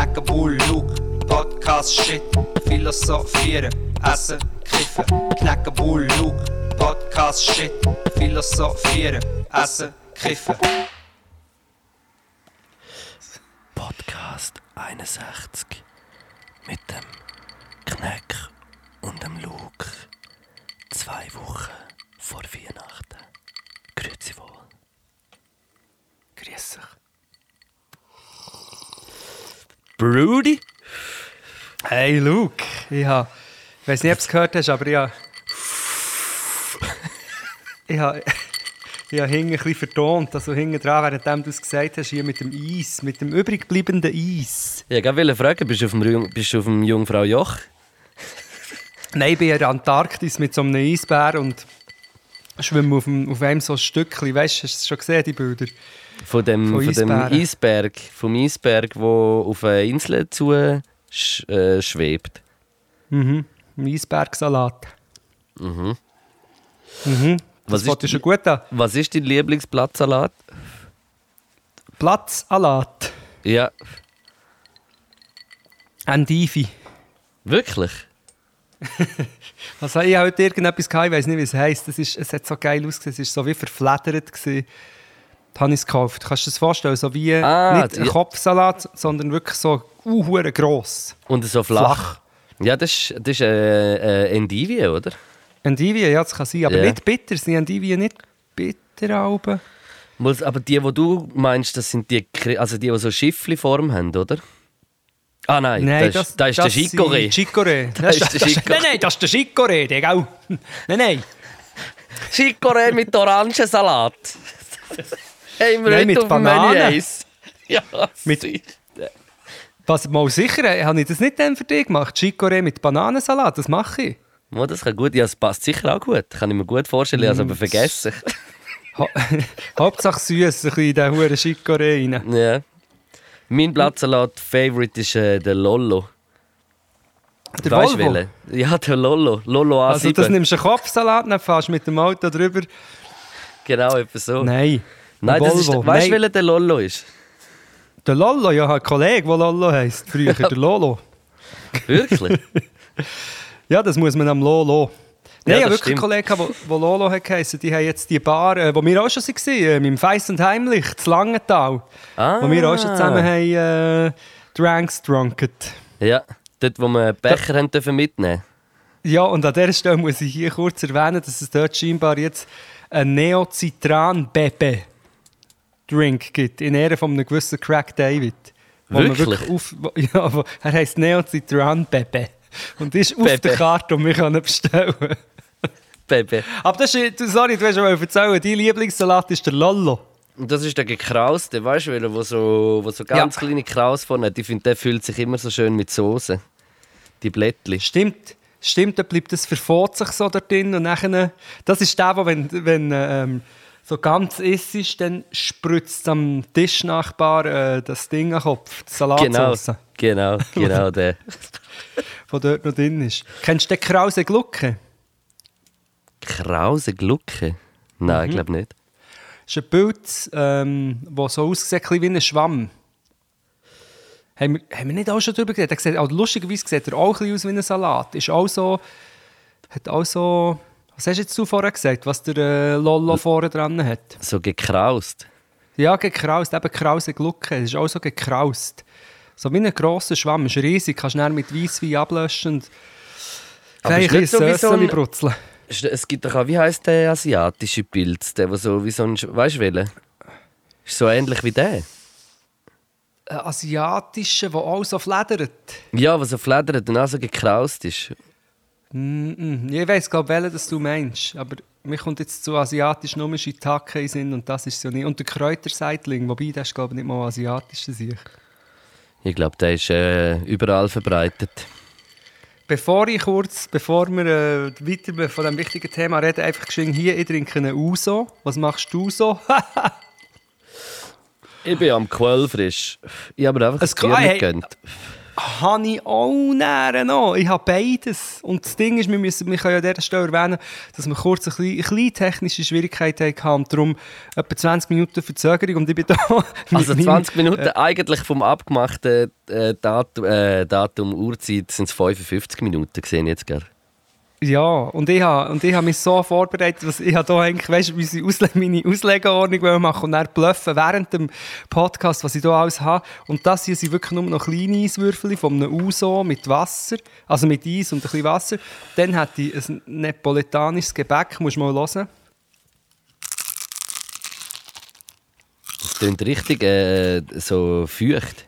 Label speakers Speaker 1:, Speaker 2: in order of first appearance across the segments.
Speaker 1: Knacken Bull, Luke, Podcast, Shit, Philosophieren, Essen, Kiffen. Knacken Bull, Luke, Podcast, Shit, Philosophieren, Essen, Kiffen.
Speaker 2: Podcast 61 mit dem Kneck und dem Luke. Zwei Wochen vor Weihnachten. Grüezi wohl. Grüß dich. Brody?
Speaker 3: Hey Luke, ich, ha, ich weiß nicht, ob du es gehört hast, aber ich habe. ich habe. Ich habe hinten ein bisschen vertont, also hinten dran, während du es gesagt hast, hier mit dem Eis, mit dem übrig bleibenden Eis.
Speaker 2: Ja, ich wollte fragen, bist du auf dem, bist du auf dem Jungfrau Joch?
Speaker 3: Nein, ich bin in der Antarktis mit so einem Eisbär und schwimme auf, dem, auf einem so ein Stückchen. Weißt du, hast du schon gesehen, die Bilder?
Speaker 2: Von dem,
Speaker 3: Von
Speaker 2: von dem. Eisberg, vom Eisberg, wo auf eine Insel zu äh, schwebt.
Speaker 3: Mhm. Eisbergsalat.
Speaker 2: Mhm.
Speaker 3: Mhm.
Speaker 2: Was
Speaker 3: Das ja
Speaker 2: ist,
Speaker 3: schon gut an.
Speaker 2: was ist dein Lieblingsblattsalat?
Speaker 3: Platzalat.
Speaker 2: Ja,
Speaker 3: Endivi.
Speaker 2: wirklich?
Speaker 3: Also ich habe heute irgendetwas gehabt, ich weiß nicht, wie es heisst. Das ist, es hat so geil ausgesehen, es war so wie verfledert. gewesen. Habe ich es gekauft. Kannst du dir das vorstellen? So wie
Speaker 2: Ah,
Speaker 3: nicht ein. Kopfsalat, sondern wirklich so uh, gross.
Speaker 2: Und so flach.
Speaker 3: Flach.
Speaker 2: Ja, das ist, das ist äh, äh, Endivie, oder?
Speaker 3: Endivien, ja, das kann sein. Aber
Speaker 2: Ja.
Speaker 3: nicht bitter. Sind Endivien nicht bitter?
Speaker 2: Muss- Aber die, die du meinst, das sind die, also die, die so Schiffli-Form haben, oder? Ah nein,
Speaker 3: Nein,
Speaker 2: das, das, ist der Chicorée.
Speaker 3: sind Chicorée.
Speaker 2: Das ist der Chicorée.
Speaker 3: Nein, nein, das ist der Chicorée, der gell? Nein, nein.
Speaker 2: Chicorée mit Orangensalat. Wir
Speaker 3: Nein, mit Bananen.
Speaker 2: Ja,
Speaker 3: Mit-. Was, mal sicher, äh, habe ich das nicht dann für dich gemacht? Chicorée mit Bananensalat, das mache ich.
Speaker 2: Mo, das kann gut, ja, es passt sicher auch gut. Kann ich mir gut vorstellen, ich habe es
Speaker 3: Mm.
Speaker 2: aber vergessen.
Speaker 3: Ha Hauptsache süß, ein bisschen in den huren Chicorée rein.
Speaker 2: ja. Mein Blattsalat-Favorite ist äh, der Lollo.
Speaker 3: Der
Speaker 2: Weisst
Speaker 3: Volvo.
Speaker 2: welchen? Ja, der Lollo. Lollo A7.
Speaker 3: Also das nimmst du einen Kopfsalat, dann fährst mit dem Auto drüber.
Speaker 2: genau, etwa so.
Speaker 3: Nein.
Speaker 2: Nein,
Speaker 3: Ein
Speaker 2: das ist, weißt du, welcher der Lollo ist?
Speaker 3: Der Lollo, ja, ich habe einen Kollegen, der Lollo heisst. Früher der Lolo.
Speaker 2: Wirklich?
Speaker 3: Ja, das muss man am Lolo.
Speaker 2: Ja,
Speaker 3: Nein, ich
Speaker 2: das
Speaker 3: habe wirklich
Speaker 2: stimmt.
Speaker 3: einen Kollegen, der Lolo hat geheißen. Die haben jetzt die Bar, äh, wo wir auch schon waren, äh, mit dem Feiss und Heimlich, das Langental.
Speaker 2: ah.
Speaker 3: Wo wir auch schon zusammen haben äh, Dranks drunken.
Speaker 2: Ja, dort, wo wir Becher haben dürfen mitnehmen
Speaker 3: Ja, und an dieser Stelle muss ich hier kurz erwähnen, dass es dort scheinbar jetzt einen Neo-Citran-Bebe Drink gibt, in Ehre von einem gewissen Crack David. Wo man
Speaker 2: Wirklich?
Speaker 3: auf, ja, wo, er heisst Neo-Citran-Bebe. Und ist auf
Speaker 2: Bebe.
Speaker 3: der Karte und wir können bestellen.
Speaker 2: Baby.
Speaker 3: Aber das ist, sorry, du hast schon mal erzählen, dein Lieblingssalat ist der Lollo.
Speaker 2: Und das ist der gekrauste, weißt du, wo so, wo so ganz
Speaker 3: Ja.
Speaker 2: kleine Kraus vorne hat. Ich finde, der fühlt sich immer so schön mit Soße. Die Blättli.
Speaker 3: Stimmt, stimmt, da bleibt das verfährt sich so da drin und nachher, das ist der, wo wenn, wenn ähm, so ganz ist, ist, dann spritzt am Tischnachbar äh, das Ding am Kopf, die
Speaker 2: Genau,
Speaker 3: Salatsauce,
Speaker 2: genau, genau der.
Speaker 3: die dort noch drin ist. Kennst du den Krause Glucke?
Speaker 2: Krause Glucke? Nein,
Speaker 3: Mhm.
Speaker 2: ich glaube nicht.
Speaker 3: Das ist ein Bild, ähm, das so aussieht wie ein Schwamm. Haben wir, haben wir nicht auch schon darüber geredet? Der sieht, also lustigerweise sieht er auch ein bisschen aus wie ein Salat. Ist auch so, hat auch so, was hast du jetzt du vorher gesagt, was der äh, Lollo vorne dran hat?
Speaker 2: So gekraust.
Speaker 3: Ja, gekraust, eben krause Glucke. Es ist auch so gekraust. So wie ein grosser Schwamm, ist riesig, kannst du mit Weisswein ablöschen und
Speaker 2: Aber
Speaker 3: ein
Speaker 2: nicht so ein-
Speaker 3: brutzeln.
Speaker 2: Es gibt doch auch, wie heißt der asiatische Pilz? Der, der so wie so ein. Weißt du welchen? Ist so ähnlich wie der.
Speaker 3: Ein asiatischer, der auch so fledert.
Speaker 2: Ja, der so fledert und auch so gekraust ist.
Speaker 3: Mm -mm. Ich weiss, glaube welchen das du meinst. Aber mir kommt jetzt zu asiatisch nur Shiitake Sinn und das ist so nicht. Und der Kräuterseitling, wobei das ist glaube ich nicht mal asiatisch sich.
Speaker 2: Ich glaube, der ist äh, überall verbreitet.
Speaker 3: Bevor ich kurz, bevor wir äh, weiter von diesem wichtigen Thema reden, einfach geschwind hier, ich trinke einen Uso. Was machst du so?
Speaker 2: Ich bin am Quellfrisch. Ich habe mir einfach ein Bier gegönnt.
Speaker 3: Habe ich auch näher noch. Ich habe beides. Und das Ding ist, wir, müssen, wir können ja an dieser Stelle erwähnen, dass wir kurz eine kleine, eine kleine technische Schwierigkeit hatten und darum etwa 20 Minuten Verzögerung und ich bin da...
Speaker 2: Also
Speaker 3: mit
Speaker 2: 20
Speaker 3: meinem-
Speaker 2: Minuten, eigentlich vom abgemachten äh, Datum, äh, Datum Uhrzeit sind es 55 Minuten gesehen jetzt gerade.
Speaker 3: Ja, und ich habe, und ich habe mich so vorbereitet, dass ich habe da eigentlich, weißt unsere Ausle meine Auslegeordnung machen und dann bluffen während dem Podcast, was ich da alles habe. Und das hier sind wirklich nur noch kleine Eiswürfel von einem Uso mit Wasser, also mit Eis und ein bisschen Wasser. Dann hätte ich ein nepoletanisches Gebäck, musst du mal hören.
Speaker 2: Das klingt richtig äh, so feucht.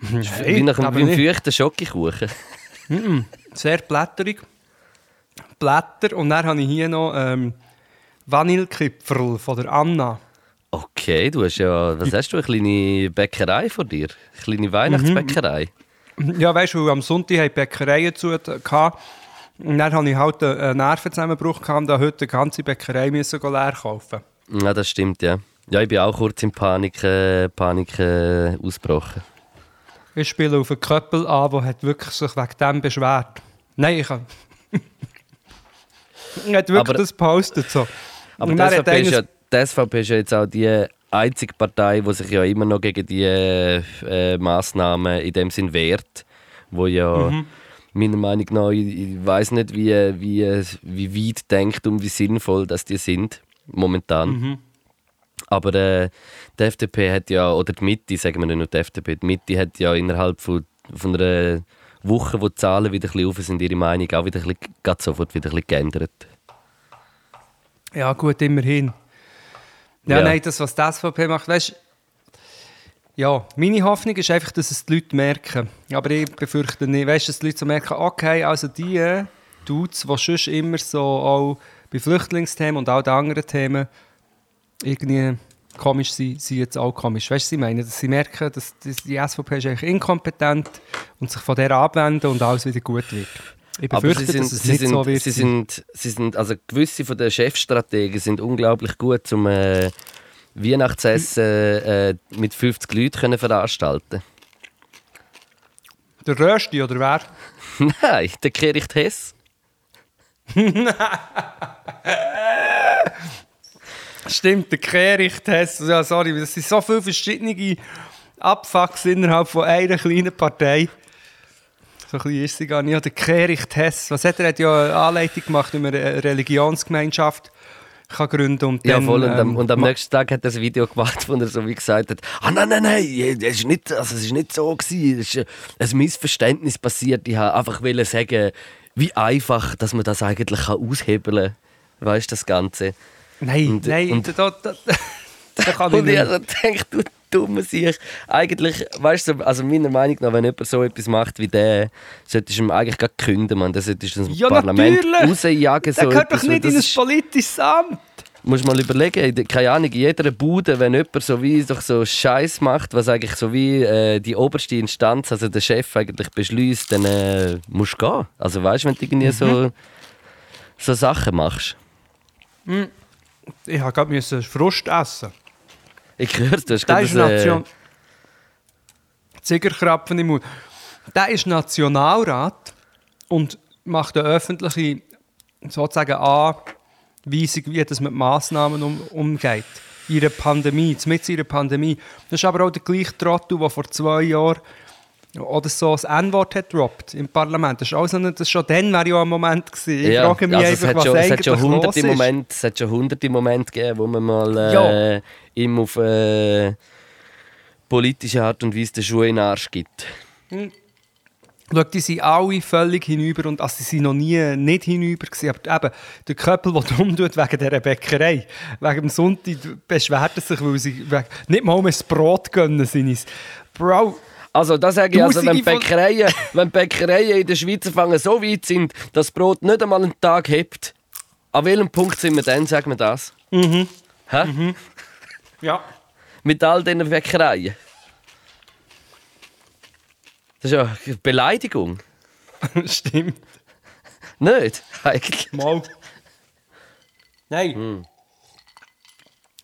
Speaker 2: Wie nach
Speaker 3: aber
Speaker 2: einem, wie einem
Speaker 3: nicht.
Speaker 2: feuchten Schokokuchen.
Speaker 3: Sehr blätterig. Blätter. Und dann habe ich hier noch ähm, Vanillekipferl von der Anna.
Speaker 2: Okay, du hast ja, was hast du, eine kleine Bäckerei vor dir? Eine kleine Weihnachtsbäckerei?
Speaker 3: Ja, weißt du, am Sonntag hatten die Bäckereien zu. gehabt. Und dann hatte ich halt einen Nervenzusammenbruch und habe heute die ganze Bäckerei müssen leer kaufen.
Speaker 2: Ja, das stimmt, ja. Ja, ich bin auch kurz in Panik, äh, Panik äh, ausgebrochen.
Speaker 3: Ich spiele auf einen Köppel an, der hat wirklich sich wegen dem beschwert. Nein, ich habe... er hat wirklich
Speaker 2: Aber-
Speaker 3: das gepostet. So.
Speaker 2: Aber die SVP, ist ja,
Speaker 3: einer-
Speaker 2: die SVP ist ja jetzt auch die einzige Partei, die sich ja immer noch gegen die äh, Massnahmen in dem Sinn wehrt, wo ja
Speaker 3: Mhm.
Speaker 2: meiner Meinung nach, ich, ich weiß nicht, wie, wie, wie weit denkt und wie sinnvoll dass die sind momentan.
Speaker 3: Mhm.
Speaker 2: Aber äh, die FDP hat ja, oder die Mitte, sagen wir nicht nur die FDP, die Mitte hat ja innerhalb von, von einer Woche, wo die Zahlen wieder ein bisschen rauf sind, ihre Meinung auch wieder ein bisschen, gerade sofort wieder ein bisschen geändert.
Speaker 3: Ja, gut, immerhin. Ja,
Speaker 2: Ja.
Speaker 3: nein, das, was die SVP macht, weißt ja, meine Hoffnung ist einfach, dass es die Leute merken. Aber ich befürchte nicht, weißt, dass die Leute so merken, okay, also die äh, Dudes, die sonst immer so auch bei Flüchtlingsthemen und auch den anderen Themen irgendwie komisch sind, sind jetzt auch komisch. Weißt du, was ich meine? Dass sie merken, dass, die SVP ist eigentlich inkompetent und sich von der abwenden und alles wieder gut wird. Ich
Speaker 2: Aber
Speaker 3: befürchte,
Speaker 2: sie sind,
Speaker 3: dass es
Speaker 2: sie
Speaker 3: nicht
Speaker 2: sind,
Speaker 3: so wird.
Speaker 2: sie sind, sie sind, also gewisse von den Chefstrategen sind unglaublich gut, um äh, Weihnachtsessen äh, mit 50 Leuten können veranstalten.
Speaker 3: Der Rösti oder wer?
Speaker 2: Nein, der Kericht Hess.
Speaker 3: Stimmt, der Kehricht-Test. Ja, sorry, das sind so viele verschiedene Abfucks innerhalb von einer kleinen Partei. So klein ist sie gar nicht. Ja, der Kehricht-Test. Was hat er? Er hat ja eine Anleitung gemacht, wie man eine Religionsgemeinschaft kann gründen und
Speaker 2: Ja, voll. Und am,
Speaker 3: ähm,
Speaker 2: und am nächsten Tag hat er ein Video gemacht, wo er so wie gesagt hat: Ah, nein, nein, nein, es ist nicht, also es ist nicht so gewesen. Es ist ein Missverständnis passiert. Ich wollte einfach sagen, wie einfach, dass man das eigentlich kann aushebeln kann. Weißt du, das Ganze?
Speaker 3: Nein,
Speaker 2: und-
Speaker 3: nein,
Speaker 2: und-
Speaker 3: da, da, da, kann ich
Speaker 2: Und ich
Speaker 3: nicht.
Speaker 2: denke, du dumme sich. Eigentlich, weißt du, also meiner Meinung nach, wenn jemand so etwas macht wie der, solltest du ihm eigentlich gar künden, man. Das solltest du ins
Speaker 3: Ja,
Speaker 2: Parlament
Speaker 3: natürlich.
Speaker 2: rausjagen.
Speaker 3: Der
Speaker 2: so
Speaker 3: gehört doch nicht in
Speaker 2: das
Speaker 3: ein politisches Amt.
Speaker 2: musst mal überlegen, in der- keine Ahnung, in jeder Bude, wenn jemand so wie doch so Scheiß macht, was eigentlich so wie äh, die oberste Instanz, also der Chef eigentlich beschließt, dann äh, musst du gehen. Also weißt du, wenn du irgendwie
Speaker 3: Mhm.
Speaker 2: so, so Sachen machst.
Speaker 3: Ich habe gerade müssen Frust essen.
Speaker 2: Ich höre du hast
Speaker 3: Der
Speaker 2: gerade
Speaker 3: ist
Speaker 2: das, äh,
Speaker 3: Nation. Ziegerkrapfen im Mund. Der ist Nationalrat und macht eine öffentliche sozusagen Anweisung, wie das mit Massnahmen um, umgeht. In einer Pandemie, mit ihrer Pandemie. Das ist aber auch der gleiche Trottel, der vor zwei Jahren oder so das N-Wort hat droppt im Parlament. Das ist auch so ein, das schon dann wäre ja ein Moment gewesen. Ich
Speaker 2: ja,
Speaker 3: frage mich
Speaker 2: also
Speaker 3: einfach, was
Speaker 2: schon,
Speaker 3: eigentlich
Speaker 2: schon
Speaker 3: los ist.
Speaker 2: Momente, es hat schon hunderte Momente gegeben, wo man mal äh,
Speaker 3: Ja.
Speaker 2: ihm auf äh, politische Art und Weise den Schuh in den Arsch gibt.
Speaker 3: Schau, die sind alle völlig hinüber und also, sie sind noch nie nicht hinüber gewesen. Aber eben, der Köppel, der dumm tut wegen dieser Bäckerei, wegen dem Sonntag beschwert er sich, weil sie wegen, nicht mal um ein Brot gönnen sind. Bro,
Speaker 2: Also das sage ich, also, wenn, Bäckereien, wenn Bäckereien in der Schweiz fangen so weit sind, dass das Brot nicht einmal einen Tag hebt, an welchem Punkt sind wir dann, sagen wir das? Mhm. Hä?
Speaker 3: ja.
Speaker 2: Mit all diesen Bäckereien. Das ist ja eine Beleidigung.
Speaker 3: Stimmt.
Speaker 2: Nicht? Eigentlich.
Speaker 3: Mal. Nein.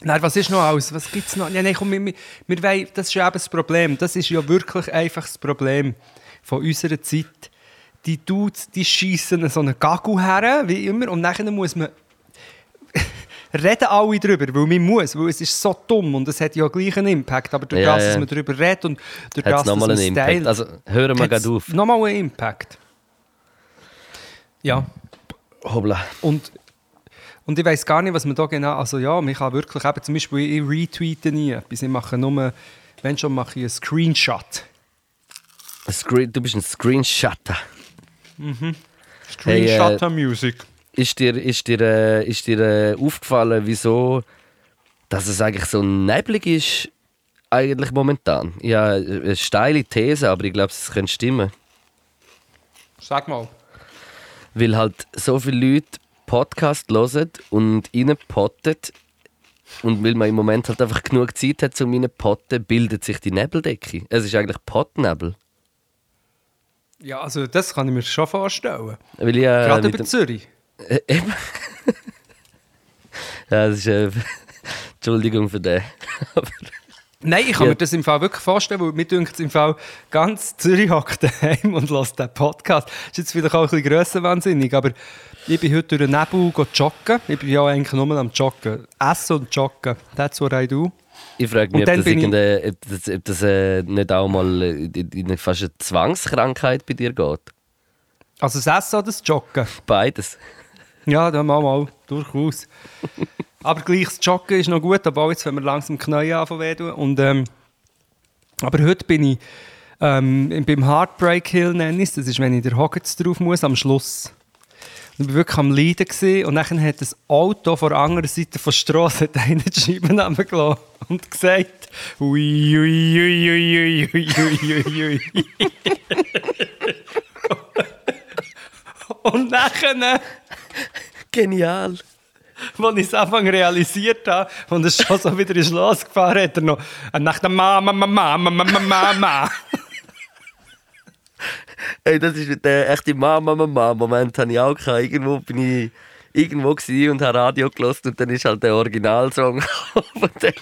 Speaker 3: Nein, was ist noch alles? Was gibt es noch? Ja, nein, komm, wir, wir, wir wollen, das ist ja eben das Problem. Das ist ja wirklich einfach das Problem von unserer Zeit. Die Dudes, die schießen so einen Gagu her, wie immer, und nachher muss man reden alle darüber, weil man muss, weil es ist so dumm und es hat ja gleich einen Impact, aber durch
Speaker 2: Ja,
Speaker 3: das,
Speaker 2: ja.
Speaker 3: dass man darüber redet und durch das, dass
Speaker 2: einen
Speaker 3: man
Speaker 2: Impact?
Speaker 3: Style-
Speaker 2: Also hören wir gerade auf.
Speaker 3: Nochmal einen Impact. Ja.
Speaker 2: Hoppla.
Speaker 3: Und, und ich weiß gar nicht, was man da genau. Also ja, man kann wirklich eben zum Beispiel, ich retweete nie etwas. Ich mache nur, wenn schon, mache ich einen Screenshot.
Speaker 2: Ein Screen, du bist ein Screenshotter.
Speaker 3: Screenshot Music.
Speaker 2: Ist dir, ist dir, äh, ist dir äh, aufgefallen, wieso dass es eigentlich so neblig ist, eigentlich momentan? Ja, eine steile These, aber ich glaube, es könnte stimmen.
Speaker 3: Sag mal.
Speaker 2: Weil halt so viele Leute Podcast hören und reinpotten und weil man im Moment halt einfach genug Zeit hat, um reinpotten, bildet sich die Nebeldecke. Es ist eigentlich Pottnebel.
Speaker 3: Ja, also das kann ich mir schon vorstellen.
Speaker 2: Weil ich, äh,
Speaker 3: Gerade über
Speaker 2: dem-
Speaker 3: Zürich.
Speaker 2: Äh, eben. ja, das ist. Äh, Entschuldigung für den.
Speaker 3: Nein, ich kann
Speaker 2: Ja.
Speaker 3: mir das im Fall wirklich vorstellen, weil mir dünkt es im Fall ganz Zürich hockt daheim und lässt den Podcast. Ist jetzt vielleicht auch ein bisschen grössenwahnsinnig, aber ich bin heute durch den Nebel joggen. Ich bin ja eigentlich nur am Joggen. Essen und joggen, that's what I do.
Speaker 2: ich frage mich, ob das,
Speaker 3: ich-
Speaker 2: ob das, ob das äh, nicht auch mal äh, in in eine fast eine Zwangskrankheit bei dir geht.
Speaker 3: Also das Essen oder das Joggen?
Speaker 2: Beides.
Speaker 3: Ja, dann mal, mal, durchaus. aber gleich das Joggen ist noch gut, aber jetzt, wenn wir langsam Knie anfangen. Und, ähm, aber heute bin ich ähm, beim Heartbreak Hill, nenne ich. Das ist, wenn ich der Hockets drauf muss, am Schluss. Und ich war wirklich am Leiden gewesen, und dann hat das Auto von der anderen Seite der Straße einen die Scheiben runtergelassen und gesagt, ui, ui, ui, ui, ui, ui, ui, ui. Und nachher,
Speaker 2: Genial.
Speaker 3: als ich es Anfang realisiert habe und es schon so wieder ins Los gefahren hat, er noch nach der Mama, Mama, Mama, Mama, Mama.
Speaker 2: Ey, das ist der echte Mama, Mama. Moment habe ich auch gehabt. Irgendwo bin ich irgendwo gsi und habe Radio gelost und dann ist halt der Originalsong. Und dann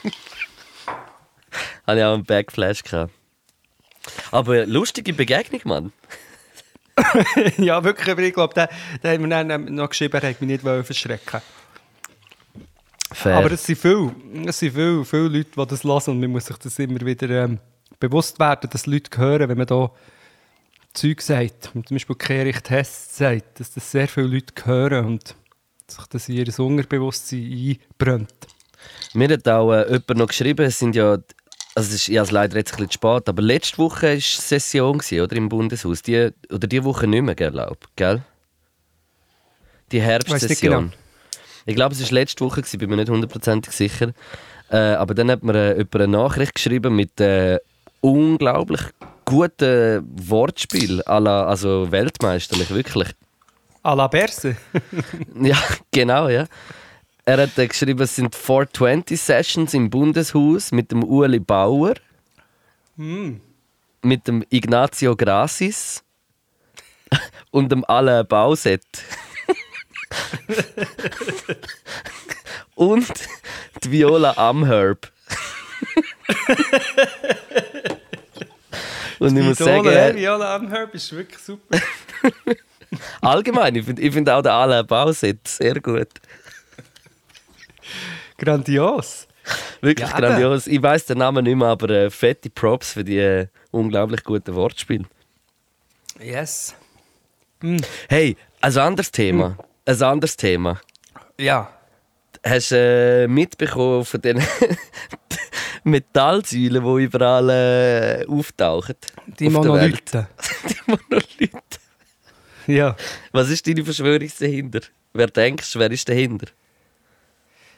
Speaker 2: habe ich auch einen Backflash gehabt. Aber lustige Begegnung, Mann.
Speaker 3: ja, wirklich, aber ich glaube, der, der hat mir dann noch geschrieben, er hat mich nicht verschrecken
Speaker 2: Fair.
Speaker 3: Aber es sind viele, es sind viele, viele Leute, die das hören und man muss sich das immer wieder ähm, bewusst werden, dass Leute hören, wenn man da Zeug sagt. Und zum Beispiel Kerich Hess sagt, dass das sehr viele Leute hören und sich das in ihr Unterbewusstsein einbrennt.
Speaker 2: Mir hat auch äh, jemand noch geschrieben, es sind ja, also es ist ja also leider jetzt ein bisschen spät, aber letzte Woche war Session, gewesen, oder, im Bundeshaus. Die, oder die Woche nicht mehr, glaube gell? Die
Speaker 3: Weiss
Speaker 2: Herbstsession.
Speaker 3: genau.
Speaker 2: Ich glaube, es war letzte Woche, gewesen, bin mir nicht hundertprozentig sicher. Äh, aber dann hat mir äh, jemand eine Nachricht geschrieben mit äh, unglaublich guten Wortspiel, la, also weltmeisterlich, wirklich.
Speaker 3: À la Berse.
Speaker 2: Ja, genau, ja. Er hat äh, geschrieben, es sind 420 Sessions im Bundeshaus mit dem Ueli Bauer, mit dem Ignazio Gracis und dem Alain Bauset. und die Viola Amherb. und ich muss sagen,
Speaker 3: Idole, Viola Amherb ist wirklich super.
Speaker 2: allgemein, ich finde find auch den Alain Bauset sehr gut.
Speaker 3: Grandios.
Speaker 2: Wirklich
Speaker 3: Ja,
Speaker 2: grandios. Ich weiß den Namen nicht mehr, aber äh, fette Props für die äh, unglaublich guten Wortspiele.
Speaker 3: Yes.
Speaker 2: Hey, ein anderes Thema. Ein anderes Thema.
Speaker 3: Ja.
Speaker 2: Hast du äh, mitbekommen von den Metallsäulen, die überall äh, auftauchen?
Speaker 3: Die
Speaker 2: auf?
Speaker 3: Monolithen.
Speaker 2: Die Monolithen.
Speaker 3: Ja.
Speaker 2: Was ist deine Verschwörung dahinter? Wer denkst du, wer ist dahinter?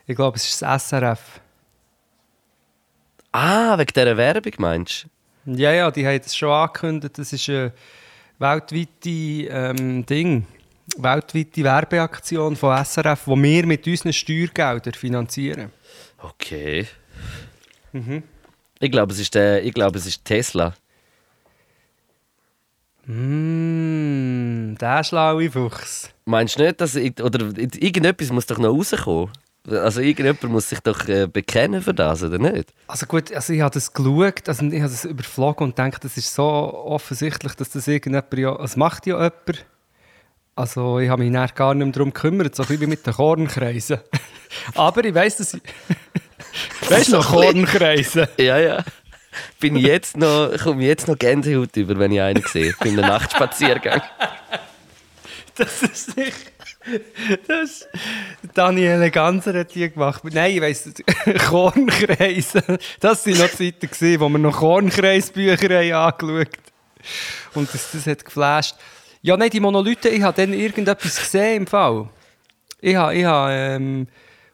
Speaker 3: Ich glaube, es ist das SRF.
Speaker 2: Ah, wegen dieser Werbung meinst du?
Speaker 3: Ja, ja, die haben es schon angekündigt. Das ist eine weltweite ähm, Ding. Weltweite Werbeaktion von SRF, die wir mit unseren Steuergeldern finanzieren.
Speaker 2: Okay. Ich glaube, es ist der, ich glaube, es ist Tesla.
Speaker 3: Mmm, der schlaue Fuchs.
Speaker 2: Meinst du nicht, dass ich, oder irgendetwas muss doch noch rauskommen? Also irgendjemand muss sich doch äh, bekennen für das, oder nicht?
Speaker 3: Also gut, also ich habe das geschaut, also ich habe das überflogen und denke, das ist so offensichtlich, dass das irgendjemand ja, das macht ja jemand. Also ich habe mich dann gar nicht mehr darum gekümmert, so ein bisschen wie mit den Kornkreisen. Aber ich weiss, dass ich... weißt du noch, Kornkreisen?
Speaker 2: Ja, ja. Bin jetzt noch, komme jetzt noch Gänsehaut über, wenn ich einen sehe, bei einem Nachtspaziergang.
Speaker 3: Das ist nicht... Das Daniele Ganser hat die gemacht. Nein, ich weiss, Kornkreise. Das waren noch Zeiten, gewesen, wo wir noch Kornkreisbücher haben angeschaut Und das, das hat geflasht. Ja, nein, die Monolithen, ich habe dann irgendetwas gesehen im Fall. Ich habe, ich habe ähm,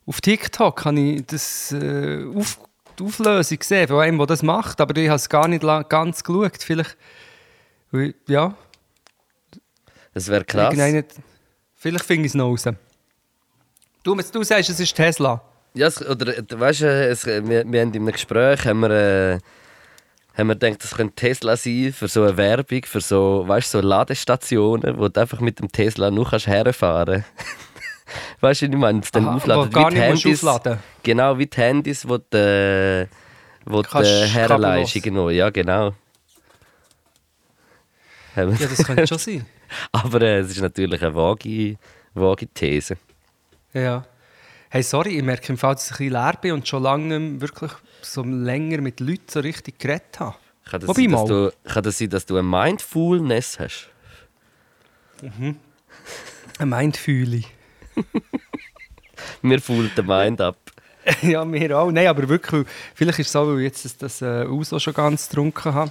Speaker 3: auf TikTok habe ich das, äh, auf, die Auflösung gesehen, von einem, der das macht, aber ich habe es gar nicht ganz geschaut. Vielleicht, ja,
Speaker 2: Das wäre krass.
Speaker 3: vielleicht finde ich es noch raus. Du, du sagst, es ist Tesla.
Speaker 2: Ja, es, oder äh, weißt du, es, wir, wir haben in einem Gespräch haben wir, äh, haben wir gedacht, das könnte Tesla sein für so eine Werbung, für so, weißt, so Ladestationen, wo du einfach mit dem Tesla nur kannst herfahren Weißt du, wie ich meine? Es dann
Speaker 3: Aha,
Speaker 2: aufladen, wie die Handys.
Speaker 3: aufladen.
Speaker 2: Genau, wie die Handys, wo du, wo du
Speaker 3: Kannst kabellos.
Speaker 2: Irgendwo. Ja, genau.
Speaker 3: Ja, das könnte schon sein.
Speaker 2: Aber äh, es ist natürlich eine vage, vage These.
Speaker 3: Ja. Hey, sorry, ich merke im Fall, dass ich ein bisschen leer bin und schon lange wirklich so länger mit Leuten so richtig geredet habe.
Speaker 2: Kann das,
Speaker 3: Wobei
Speaker 2: sein, dass
Speaker 3: mal.
Speaker 2: du, kann das sein, dass du ein Mindfulness hast?
Speaker 3: Ein Mindfühle.
Speaker 2: Mir fühlt der Mind ab.
Speaker 3: ja, mir auch. Nein, aber wirklich, vielleicht ist es so, weil ich jetzt das, das äh, Uso schon ganz getrunken habe.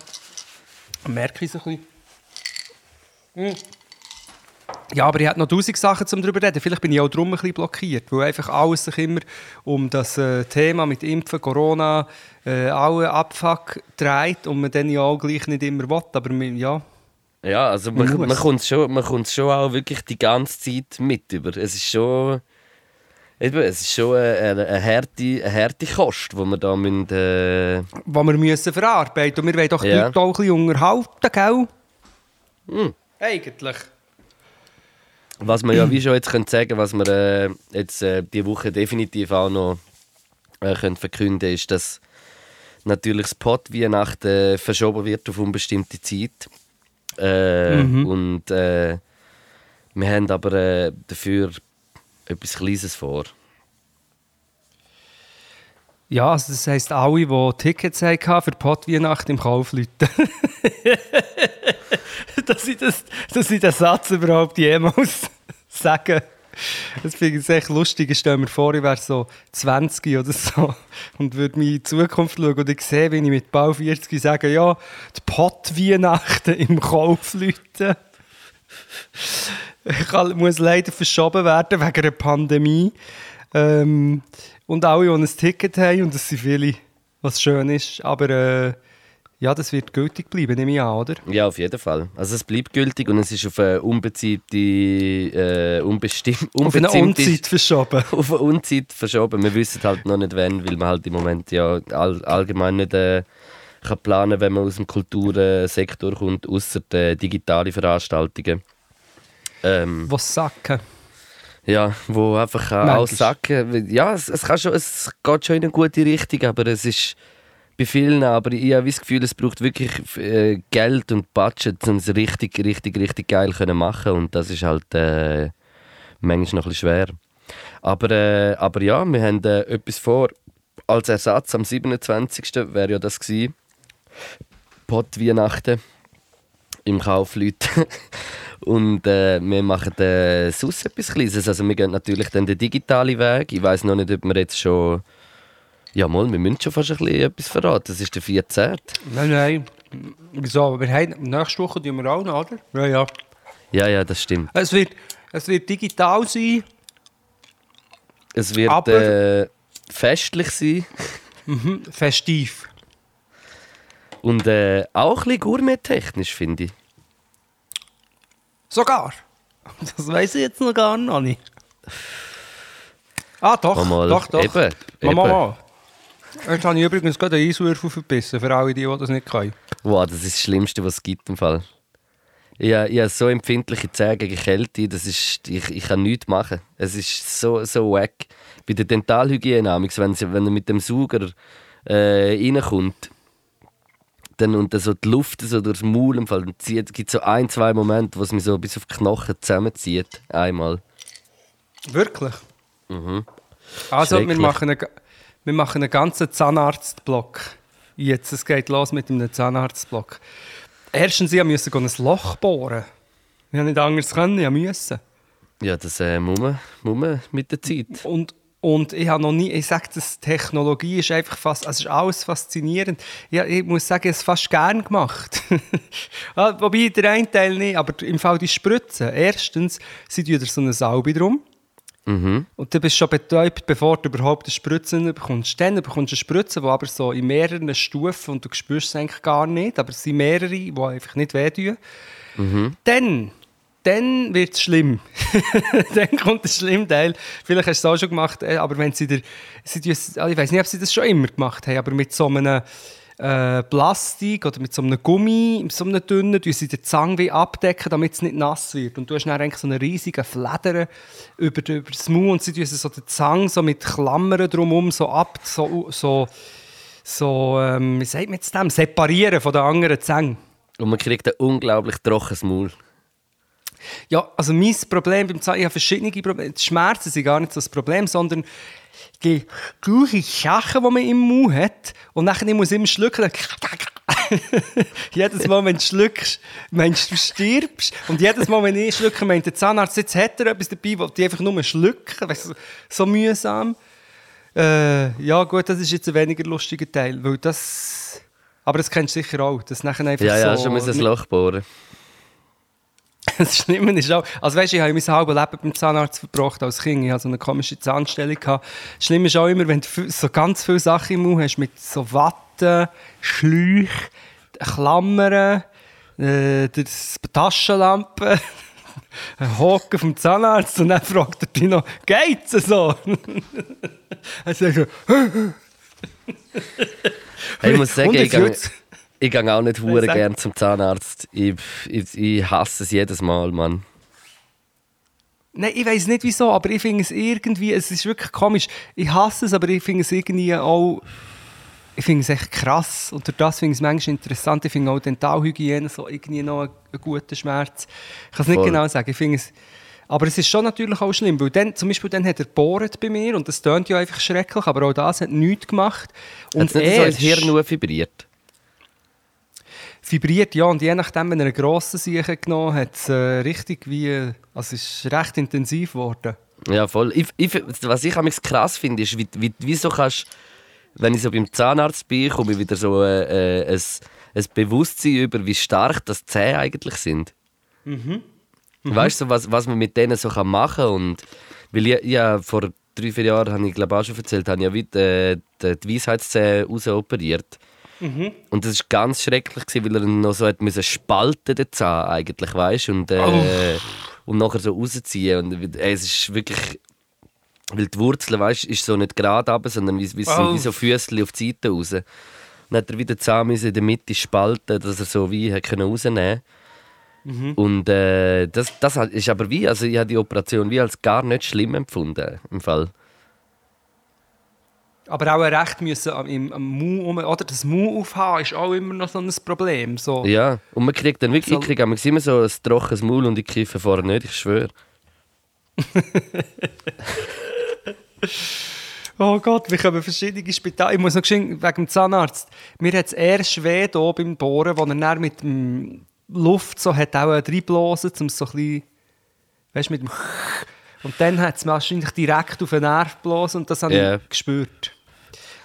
Speaker 3: Merke ich so ein bisschen. Mm. Ja, aber ich habe noch tausend Sachen zum darüber reden. Vielleicht bin ich auch drum ein bisschen blockiert, weil einfach alles sich immer um das äh, Thema mit Impfen, Corona, äh, alle Abfuck dreht und man dann ja auch gleich nicht immer will. Aber wir- ja,
Speaker 2: Ja, also man,
Speaker 3: Man
Speaker 2: man kommt schon, man kommt schon auch wirklich die ganze Zeit mit über. Es ist schon, eben, es ist schon eine, eine, eine, harte, eine harte Kost, die wir da müssen, äh,
Speaker 3: was wir müssen verarbeiten Und wir wollen doch die
Speaker 2: Ja.
Speaker 3: Leute auch ein bisschen unterhalten, gell?
Speaker 2: Hm.
Speaker 3: Eigentlich.
Speaker 2: Was wir ja wie schon jetzt können sagen, was wir äh, jetzt äh, die Woche definitiv auch noch äh, können verkünden, ist, dass natürlich das Pot Weihnachten verschoben wird auf unbestimmte Zeit. Äh, Und äh, wir haben aber äh, dafür etwas Kleines vor.
Speaker 3: Ja, also das heisst, alle, die Tickets hatten für die Pottweihnacht im Kaufleuten. dass, ich das, dass ich den Satz überhaupt jemals sagen. Das finde ich echt lustig. Ich stelle mir vor, ich wäre so 20 oder so und würde mir in die Zukunft schauen und ich sehe, wie ich mit Bau 40 sage, ja, die Pottweihnachten im Kaufleuten. Ich kann- muss leider verschoben werden wegen einer Pandemie. Ähm, und alle, die ein Ticket haben, und das sind viele, was schön ist. Aber äh, ja, das wird gültig bleiben, nehme ich an, oder?
Speaker 2: Ja, auf jeden Fall. Also es bleibt gültig und es ist auf eine unbeziehte, äh, unbestimmt,
Speaker 3: Auf eine Unzeit verschoben.
Speaker 2: auf eine Unzeit verschoben. Wir wissen halt noch nicht wann, weil man halt im Moment ja all, allgemein nicht äh, kann planen wenn man aus dem Kultursektor kommt, außer äh, digitale Veranstaltungen. Ähm,
Speaker 3: Was sacken.
Speaker 2: Ja, wo einfach
Speaker 3: Manchmal.
Speaker 2: auch sagen, ja, es, es, kann schon, es geht schon in eine gute Richtung, aber es ist bei vielen, aber ich habe das Gefühl, es braucht wirklich äh, Geld und Budget, um es richtig, richtig, richtig geil können machen und das ist halt äh, manchmal noch ein bisschen schwer. Aber, äh, aber ja, wir haben äh, etwas vor. Als Ersatz am 27. wäre ja das gewesen. Pott Weihnachten im Kaufleute. Und äh, wir machen äh, sonst etwas Kleines. Also wir gehen natürlich dann den digitalen Weg. Ich weiß noch nicht, ob wir jetzt schon... Ja mal, wir müssen schon fast ein bisschen etwas verraten. Das ist der 14.
Speaker 3: Nein, nein. Wieso? Wir haben, nächste Woche tun wir auch noch, oder? Ja, ja.
Speaker 2: Ja, ja, das stimmt.
Speaker 3: Es wird, es wird digital sein.
Speaker 2: Es wird
Speaker 3: Aber-
Speaker 2: äh, festlich sein
Speaker 3: Mhm. Festiv.
Speaker 2: Und äh, auch ein bisschen gourmet-technisch, finde ich.
Speaker 3: Sogar. Das weiß ich jetzt noch gar noch nicht. Ah, doch.
Speaker 2: Mal,
Speaker 3: doch, doch.
Speaker 2: Eben,
Speaker 3: Mama,
Speaker 2: eben.
Speaker 3: Mama. Jetzt habe ich übrigens gerade einen Eiswürfel verbissen, für alle, die, die das nicht können.
Speaker 2: Wow, das ist das Schlimmste, was es gibt im Fall. Ich, habe- ich habe so empfindliche Zähne gegen Kälte, das ist, ich, ich kann nichts machen. Es ist so, so wack. Bei der Dentalhygiene, wenn, sie, wenn er mit dem Sauger äh, reinkommt dann, und dann so die Luft so durchs Maul im Fall, dann zieht, gibt so ein, zwei Momente, wo es mich so bis auf die Knochen zusammenzieht. Einmal.
Speaker 3: Wirklich? Also, wir machen, einen, wir machen einen ganzen Zahnarztblock. Jetzt, es geht los mit einem Zahnarztblock. Erstens, ich musste ein Loch bohren. Ich habe nicht anders können, ich musste.
Speaker 2: Ja, das äh, muss, man, muss man mit der Zeit.
Speaker 3: Und, und ich habe noch nie, ich sage, das Technologie ist einfach fast, also es ist alles faszinierend. Ja, ich muss sagen, ich habe es fast gern gemacht. Ah, Wobei der eine Teil nicht, aber im Fall die Spritzen. Erstens, sie tun dir so eine Salbe drum.
Speaker 2: Mhm.
Speaker 3: Und du bist schon betäubt, bevor du überhaupt eine Spritze bekommst. Dann bekommst du eine Spritze, die aber so in mehreren Stufen und du spürst es eigentlich gar nicht, aber es sind mehrere, die einfach nicht wehtun. Dann, dann wird es schlimm. dann kommt der schlimme Teil. Vielleicht hast du es auch schon gemacht, äh, aber wenn sie dir, sie ich weiß nicht, ob sie das schon immer gemacht haben, aber mit so einem äh, Plastik oder mit so einem Gummi, mit so einem dünnen, tun sie den Zang wie abdecken, damit es nicht nass wird. Und du hast dann eigentlich so einen riesigen Fledern über, die- über das Maul und sie tun so den Zang so mit Klammern drumherum so ab, so, so, so ähm, wie sagt man jetzt dem, separieren von den anderen Zängen.
Speaker 2: Und man kriegt ein unglaublich trockenes Maul.
Speaker 3: Ja, also mein Problem beim Zahn, ich habe verschiedene Probleme. Die Schmerzen sind gar nicht so das Problem, sondern die gleichen Sachen, die man im Mund hat. Und nachher muss ich immer schlucken. dann jedes Mal, wenn du schluckst, meinst du, du stirbst. Und jedes Mal, wenn ich schlucke, meint der Zahnarzt, jetzt hat er etwas dabei, wo die einfach nur schlucken. Weißt du, so mühsam. Äh, ja, gut, das ist jetzt ein weniger lustiger Teil. Weil das, aber das kennst du sicher auch. Das nachher einfach
Speaker 2: Ja, ja,
Speaker 3: so
Speaker 2: schon müssen ein Loch bohren.
Speaker 3: das Schlimme ist auch, also weißt, ich habe mein halbes Leben beim Zahnarzt verbracht als Kind. Ich hatte so eine komische Zahnstellung. Gehabt. Das Schlimme ist auch immer, wenn du so ganz viele Sachen im Mund hast, mit so Watte, Schläuch, Klammern, äh, Taschenlampe, Hocken vom Zahnarzt und dann fragt er dich noch, geht's so? er sagt so,
Speaker 2: Hey, ich muss sagen, ich gehe ich gehe auch nicht hure gern zum Zahnarzt. Ich, ich, ich hasse es jedes Mal, Mann.
Speaker 3: Nein, ich weiß nicht wieso, aber ich finde es irgendwie, es ist wirklich komisch. Ich hasse es, aber ich finde es irgendwie auch, ich finde es echt krass und durch das finde ich es manchmal interessant. Ich finde auch Dentalhygiene so irgendwie noch einen, guten Schmerz. Ich kann es nicht
Speaker 2: Voll.
Speaker 3: genau sagen. Ich finde es, aber es ist schon natürlich auch schlimm, weil dann, zum Beispiel dann hat er gebohrt bei mir und das tönt ja einfach schrecklich, aber auch das hat nichts gemacht.
Speaker 2: Und Hat's nicht so ins
Speaker 3: erst-
Speaker 2: Hirn nur vibriert?
Speaker 3: vibriert, ja. Und je nachdem, wenn er einen grossen Siechen genommen hat, es äh, richtig wie, also es ist recht intensiv geworden.
Speaker 2: Ja, voll. Ich, ich, was ich amigs krass finde, ist, wie, wie, wieso kannst wenn ich so beim Zahnarzt bin, komme ich wieder so äh, äh, ein, ein Bewusstsein über, wie stark das Zähne eigentlich sind. Weißt du, so, was, was man mit denen so kann machen kann? Und weil ich, ja, vor drei, vier Jahren, habe ich glaube auch schon erzählt, habe ich ja wie die, die, die Weisheitszähne rausoperiert. Und das war ganz schrecklich, gewesen, weil er noch so hat müssen spalten den Zahn eigentlich, weißt und, äh, und nachher so rausziehen. Und äh, es ist wirklich, weil die Wurzel, weißt, ist so nicht gerade runter, sondern wie, wie, so,
Speaker 3: Oh.
Speaker 2: wie so Füßchen auf die Seite raus. Dann hat er wieder Zahn in der Mitte spalten, dass er so wie hat können rausnehmen. Und äh, das, das ist aber wie, also ich habe die Operation wie als gar nicht schlimm empfunden im Fall.
Speaker 3: Aber auch recht müssen am, im, am Mund, um- oder das Mund aufhaben, ist auch immer noch so ein Problem. So.
Speaker 2: Ja, und man kriegt dann wirklich, ich kriege immer so ein trockenes Maul und ich kiffe vorher nicht, ich schwöre.
Speaker 3: Oh Gott, wir kommen verschiedene Spital. Ich muss noch wegen dem Zahnarzt. Mir hat es erst weh hier beim Bohren, wo er dann mit dem Luft so hat auch reinblasen, um so ein bisschen, weißt du, mit dem und dann hat es wahrscheinlich direkt auf den Nerv geblasen und das habe
Speaker 2: Ja.
Speaker 3: ich gespürt.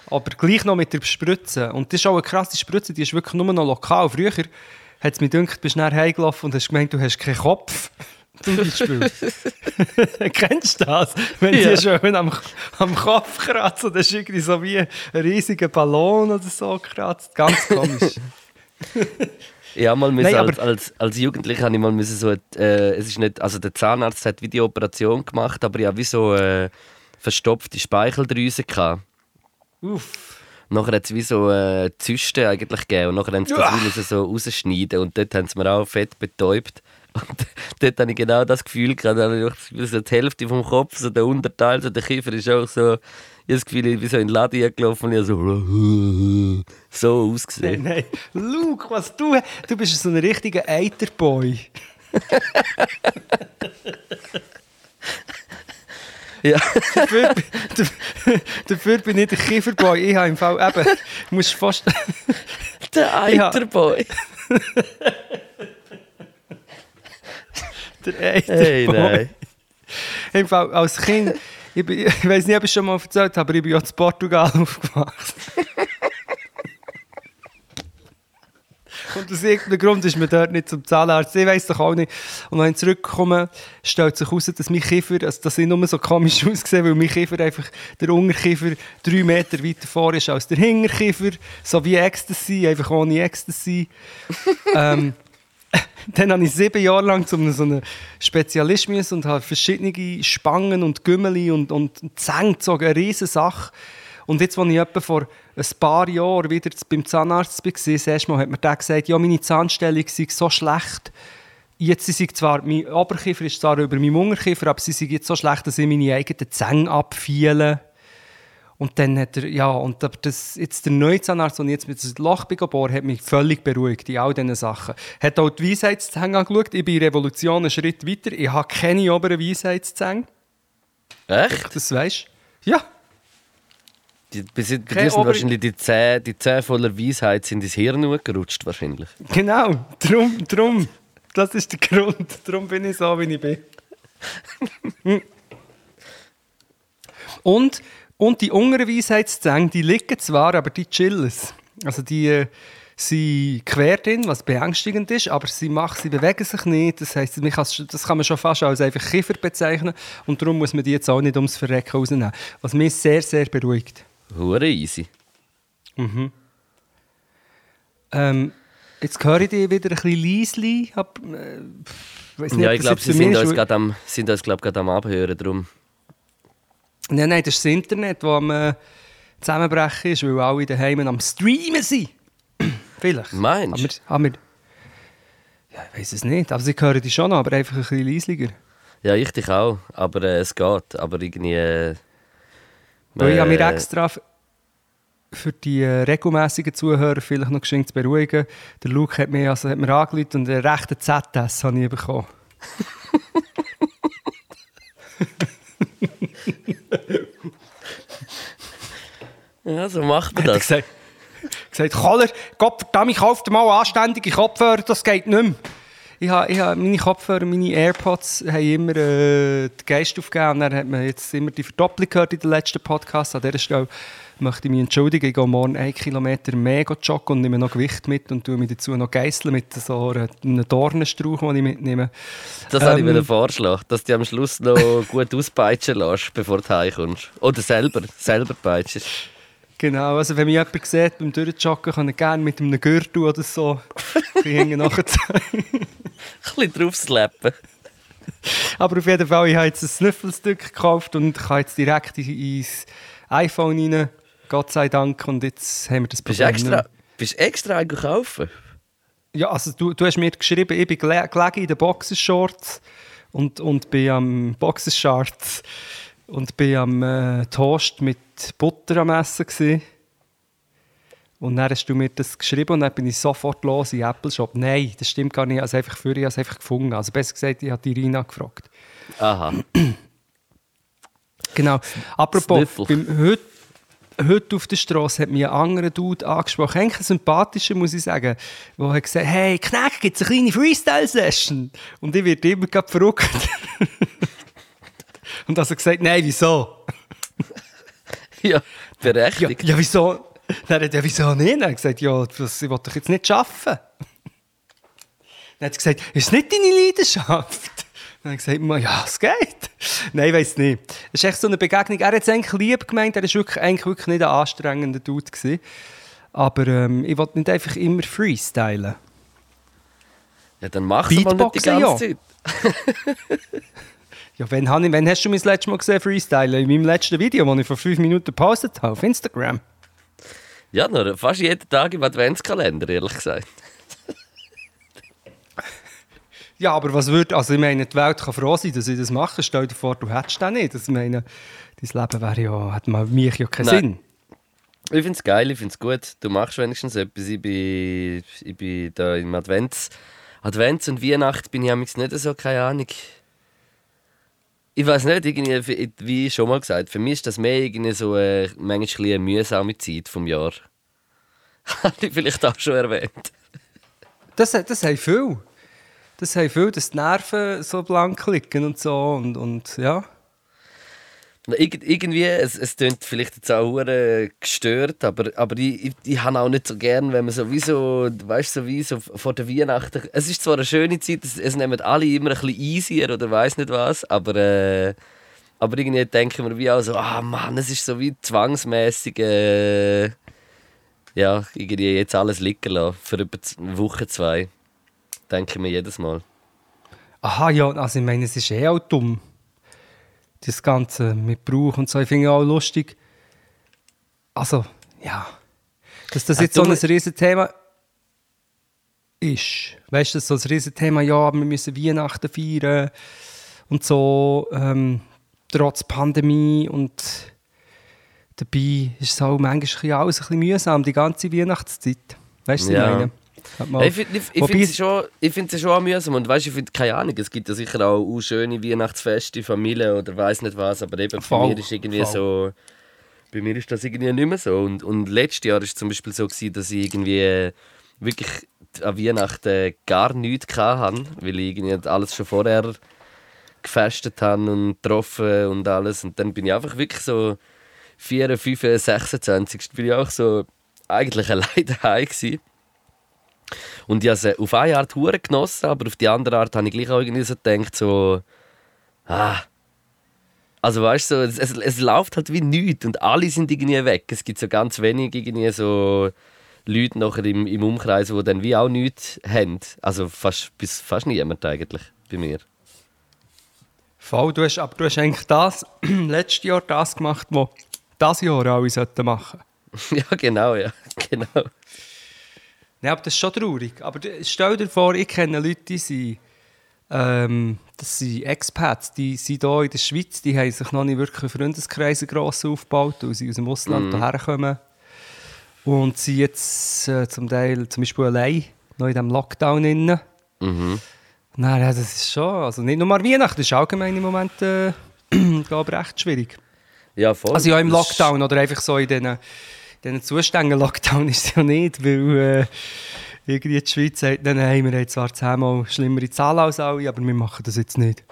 Speaker 3: Aber gleich noch mit der Spritze. Und das ist auch eine krasse Spritze, die ist wirklich nur noch lokal. Früher hat es mir gedacht, bist du nachher heimgelaufen und hast gemeint, du hast keinen Kopf. Zum Beispiel. Kennst du das? Wenn
Speaker 2: Ja.
Speaker 3: die schön am, am Kopf kratzen, dann ist irgendwie so wie ein riesiger Ballon oder so kratzt. Ganz komisch.
Speaker 2: Ja, mal müssen,
Speaker 3: Nein,
Speaker 2: als, als, als Jugendlicher habe ich mal müssen so, äh, es ist nicht, also der Zahnarzt hat wie die Operation gemacht, aber ich habe wie so äh, verstopfte Speicheldrüse gehabt.
Speaker 3: Uff.
Speaker 2: Nachher hat es wie so äh, Zysten eigentlich gegeben und nachher haben sie das müssen so rausschneiden und dort haben sie mir auch fett betäubt. Und dort habe ich genau das Gefühl Gefühl, so die Hälfte vom Kopf, so der Unterteil, so der Kiefer ist auch so. Ich habe das Gefühl, ich bin so in den Laden gelaufen und ich so, so ausgesehen.
Speaker 3: Nein, Luke, was du... Du bist so ein richtiger Eiterboy.
Speaker 2: Ja.
Speaker 3: dafür, dafür- bin ich der Kieferboy. Ich habe im Fall eben... Du musst fast...
Speaker 2: Der. Eiterboy.
Speaker 3: Der Eiterboy.
Speaker 2: Hey, nein.
Speaker 3: Im Fall als Kind... Ich, bin, ich weiß nicht, ob ich es schon mal erzählt habe, aber ich bin ja in Portugal aufgewachsen. Und aus irgendeinem Grund ist mir dort nicht zum Zahnarzt. Ich weiß doch auch nicht. Und wenn ich zurückkomme, stellt sich heraus, dass mein Kiefer, also dass ich nur so komisch aussehe, weil mein Kiefer einfach, der Unterkiefer drei Meter weiter vor ist als der Hinterkiefer. So wie Ecstasy, einfach ohne Ecstasy. ähm, dann habe ich sieben Jahre lang zu einem, so einem Spezialist müssen und habe verschiedene Spangen und Gümmeli und, und Zähne gezogen, eine riesige Sache. Und jetzt, als ich etwa vor ein paar Jahren wieder beim Zahnarzt war, das erste Mal hat mir der gesagt, ja, meine Zahnstellung sei so schlecht. Jetzt sie zwar, mein Oberkiefer ist zwar über meinem Unterkiefer, aber sie sind jetzt so schlecht, dass ich meine eigenen Zähne abfiele. Und dann hat er, ja, und das, jetzt der neue Zahnarzt, und jetzt mit dem Loch geboren, hat mich völlig beruhigt in all diesen Sachen. Hat auch die Weisheitszähne angeschaut. Ich bin in Revolution einen Schritt weiter. Ich habe keine oberen Weisheitszähne.
Speaker 2: Echt?
Speaker 3: Das weisst du? Ja.
Speaker 2: Die,
Speaker 3: Keine
Speaker 2: dir sind wahrscheinlich die Zähne, die Zähne voller Weisheit sind ins Hirn gerutscht wahrscheinlich.
Speaker 3: Genau. Drum, drum. Das ist der Grund. Darum bin ich so, wie ich bin. und, und die unteren Weisheitszähne, die liegen zwar, aber die chillen. Also die äh, sind quer drin, was beängstigend ist, aber sie, machen, sie bewegen sich nicht. Das heisst, das kann man schon fast als einfach Kiefer bezeichnen. Und darum muss man die jetzt auch nicht ums Verrecken rausnehmen. Was mich sehr, sehr beruhigt.
Speaker 2: Hure easy.
Speaker 3: Ähm, jetzt höre ich dich wieder ein bisschen leisli. Aber, äh, nicht,
Speaker 2: Ja, ich glaube, sie sind uns gerade am, sind uns glaub, gerade am Abhören. Drum.
Speaker 3: Nein, nein, das ist das Internet, das am äh, Zusammenbrechen ist, weil alle daheim am Streamen sind. Vielleicht.
Speaker 2: Meinst du?
Speaker 3: Aber, aber, ja, ich weiß es nicht. Also, ich höre dich schon noch, aber einfach ein bisschen leisliger.
Speaker 2: Ja, ich dich auch. Aber äh, es geht. Aber irgendwie. Äh,
Speaker 3: Weil ich habe mir
Speaker 2: äh,
Speaker 3: extra für die äh, regelmäßigen Zuhörer vielleicht noch geschenkt zu beruhigen. Der Luke hat mir, also, hat mir angerufen und einen rechten ZS habe ich bekommen.
Speaker 2: Ja, so macht man
Speaker 3: Hat er
Speaker 2: das.
Speaker 3: gesagt, gesagt Koller, Gott verdammt, ich kauf dir mal anständige Kopfhörer, das geht nicht mehr. Ich habe, ich habe meine Kopfhörer, meine AirPods haben immer äh, den Geist aufgegeben. Und dann hat man jetzt immer die Verdopplung gehört in den letzten Podcast. An dieser Stelle möchte ich mich entschuldigen. Ich gehe morgen einen Kilometer mehr joggen und nehme noch Gewicht mit und tue mich dazu noch geißeln mit so einem Dornenstrauch, den ich mitnehme.
Speaker 2: Das wollte ich
Speaker 3: Ähm,
Speaker 2: mir vorschlagen, dass du am Schluss noch gut auspeitschen lässt, bevor du heimkommst. Oder selber, selber peitschst.
Speaker 3: Genau, also wenn mich jemand sieht beim Durchjoggen, kann er gerne mit einem Gürtel oder so hinten nachziehen.
Speaker 2: Ein bisschen draufslappen.
Speaker 3: Aber auf jeden Fall, ich habe jetzt ein Snüffelstück gekauft und kann jetzt direkt in- ins iPhone rein. Gott sei Dank. Und jetzt haben wir das
Speaker 2: Bist du
Speaker 3: Problem
Speaker 2: extra, bist extra kaufen?
Speaker 3: Ja, also du, du hast mir geschrieben, ich bin gele- gelegen in den Boxershorts und, und bin am Boxershorts und bin am äh, Toast mit Butter am Essen gewesen. Und dann hast du mir das geschrieben und dann bin ich sofort los in den Apple Shop. Nein, das stimmt gar nicht. Also einfach für, ich habe es einfach gefunden. Also besser gesagt, ich habe die Irina gefragt.
Speaker 2: Aha.
Speaker 3: Genau. Apropos, beim heute, heute auf der Straße hat mich ein anderer Dude angesprochen, eigentlich ein sympathischer, muss ich sagen, der hat gesagt, hey, Knack, gibt es eine kleine Freestyle-Session? Und ich werde immer verrückt. Und also gesagt, nein, wieso?
Speaker 2: ja,
Speaker 3: Ja,
Speaker 2: berechtigt.
Speaker 3: ja wieso? Dann hat er, ja, wieso nicht? Dann hat er gesagt, ja, das, ich will doch jetzt nicht arbeiten. Dann hat er gesagt, ist nicht deine Leidenschaft? Dann habe ich gesagt, ja, es geht. Nein, ich weiß nicht. Es ist echt so eine Begegnung. Er hat es eigentlich lieb gemeint, er war wirklich, eigentlich wirklich nicht ein anstrengender Dude. Gewesen. Aber ähm, ich wollte nicht einfach immer freestylen.
Speaker 2: Ja, dann mach es mal nicht die ganze
Speaker 3: ja.
Speaker 2: Zeit.
Speaker 3: Ja, wann, habe ich, wann hast du mich das letzte Mal gesehen freestylen? In meinem letzten Video, das ich vor fünf Minuten gepostet habe auf Instagram.
Speaker 2: Ja, nur fast jeden Tag im Adventskalender, ehrlich gesagt.
Speaker 3: Ja, aber was würde, also ich meine, die Welt kann froh sein, dass ich das mache. Stell dir vor, du hättest das nicht. Ich meine, dein Leben wäre ja, hat mal mich ja keinen
Speaker 2: Nein.
Speaker 3: Sinn.
Speaker 2: Ich finde es geil, ich finde es gut. Du machst wenigstens etwas. Ich bin, ich bin da im Advents, Advents und Weihnacht bin ich nicht so, keine Ahnung. Ich weiß nicht, irgendwie, wie schon mal gesagt, für mich ist das mehr irgendwie so äh, manchmal eine mühsame Zeit vom Jahr. Habe ich vielleicht auch schon erwähnt.
Speaker 3: Das, das haben viel. Das haben viel, dass die Nerven so blank liegen und so. Und, und ja.
Speaker 2: Irg irgendwie, es, es klingt vielleicht jetzt auch hure gestört, aber, aber ich, ich, ich habe auch nicht so gern, wenn man sowieso, weißt du, sowieso vor der Weihnachten. Es ist zwar eine schöne Zeit, es, es nehmen alle immer ein bisschen easier oder weiß nicht was, aber, äh, aber irgendwie denken wir wie auch so, ah Mann, es ist so wie zwangsmäßig, äh, ja, irgendwie jetzt alles liegen lassen für über eine Woche, zwei. Denke ich mir jedes Mal.
Speaker 3: Aha, ja, also ich meine, es ist eh auch dumm. Das Ganze mit Brauch und so, ich finde auch lustig. Also, ja. Dass das
Speaker 2: Ja,
Speaker 3: jetzt so ein Riesenthema ist. Weißt du, so ein Riesenthema, ja, wir müssen Weihnachten feiern und so, ähm, trotz Pandemie und dabei ist es auch manchmal alles ein bisschen mühsam, die ganze Weihnachtszeit. Weißt du, was
Speaker 2: Ja.
Speaker 3: ich meine? Man-
Speaker 2: Ich finde
Speaker 3: es-
Speaker 2: schon, ich schon mühsam. Und weißt, ich finde keine Ahnung, es gibt ja sicher auch, schöne Weihnachtsfeste, Familie oder weiß nicht was, aber eben
Speaker 3: Voll,
Speaker 2: bei mir ist irgendwie
Speaker 3: voll.
Speaker 2: so. Bei mir ist das irgendwie nicht mehr so. Und, und letztes Jahr war es zum Beispiel so, gewesen, dass ich irgendwie wirklich an Weihnachten gar nichts hatte, weil ich irgendwie alles schon vorher gefestet habe und getroffen und alles. Und dann bin ich einfach wirklich so 4, 5, 26. bin ich auch so eigentlich allein daheim gewesen. Und ich habe es auf eine Art hure genossen, aber auf die andere Art habe ich gleich auch irgendwie so gedacht, so, ah. Also weißt du, so, es, es, es läuft halt wie nichts und alle sind irgendwie weg. Es gibt so ganz wenig irgendwie so Leute nachher im, im Umkreis, die dann wie auch nichts haben. Also fast, bis fast niemand eigentlich bei mir.
Speaker 3: Voll, du hast, aber du hast eigentlich das, letztes Jahr das gemacht, was das Jahr alle sollten machen.
Speaker 2: ja, genau, ja. Genau.
Speaker 3: Ja, aber das ist schon traurig. Aber stell dir vor, ich kenne Leute, die sind, ähm, das sind Expats, die sind hier in der Schweiz, die haben sich noch nicht wirklich Freundeskreise gross aufgebaut, weil sie aus dem Ausland hierher kommen. Und sind jetzt äh, zum Teil zum Beispiel allein, noch in diesem Lockdown innen.
Speaker 2: Mhm.
Speaker 3: Nein, ja, das ist schon, also nicht nur an Weihnachten, das ist allgemein im Moment, äh, glaube recht schwierig.
Speaker 2: Ja, voll.
Speaker 3: Also ja, im Lockdown oder einfach so in diesen, diesen Zuständen. Lockdown ist es ja nicht, weil äh, irgendwie die Schweiz sagt, nein, nein, wir haben zwar zehnmal schlimmere Zahlen als alle, aber wir machen das jetzt nicht.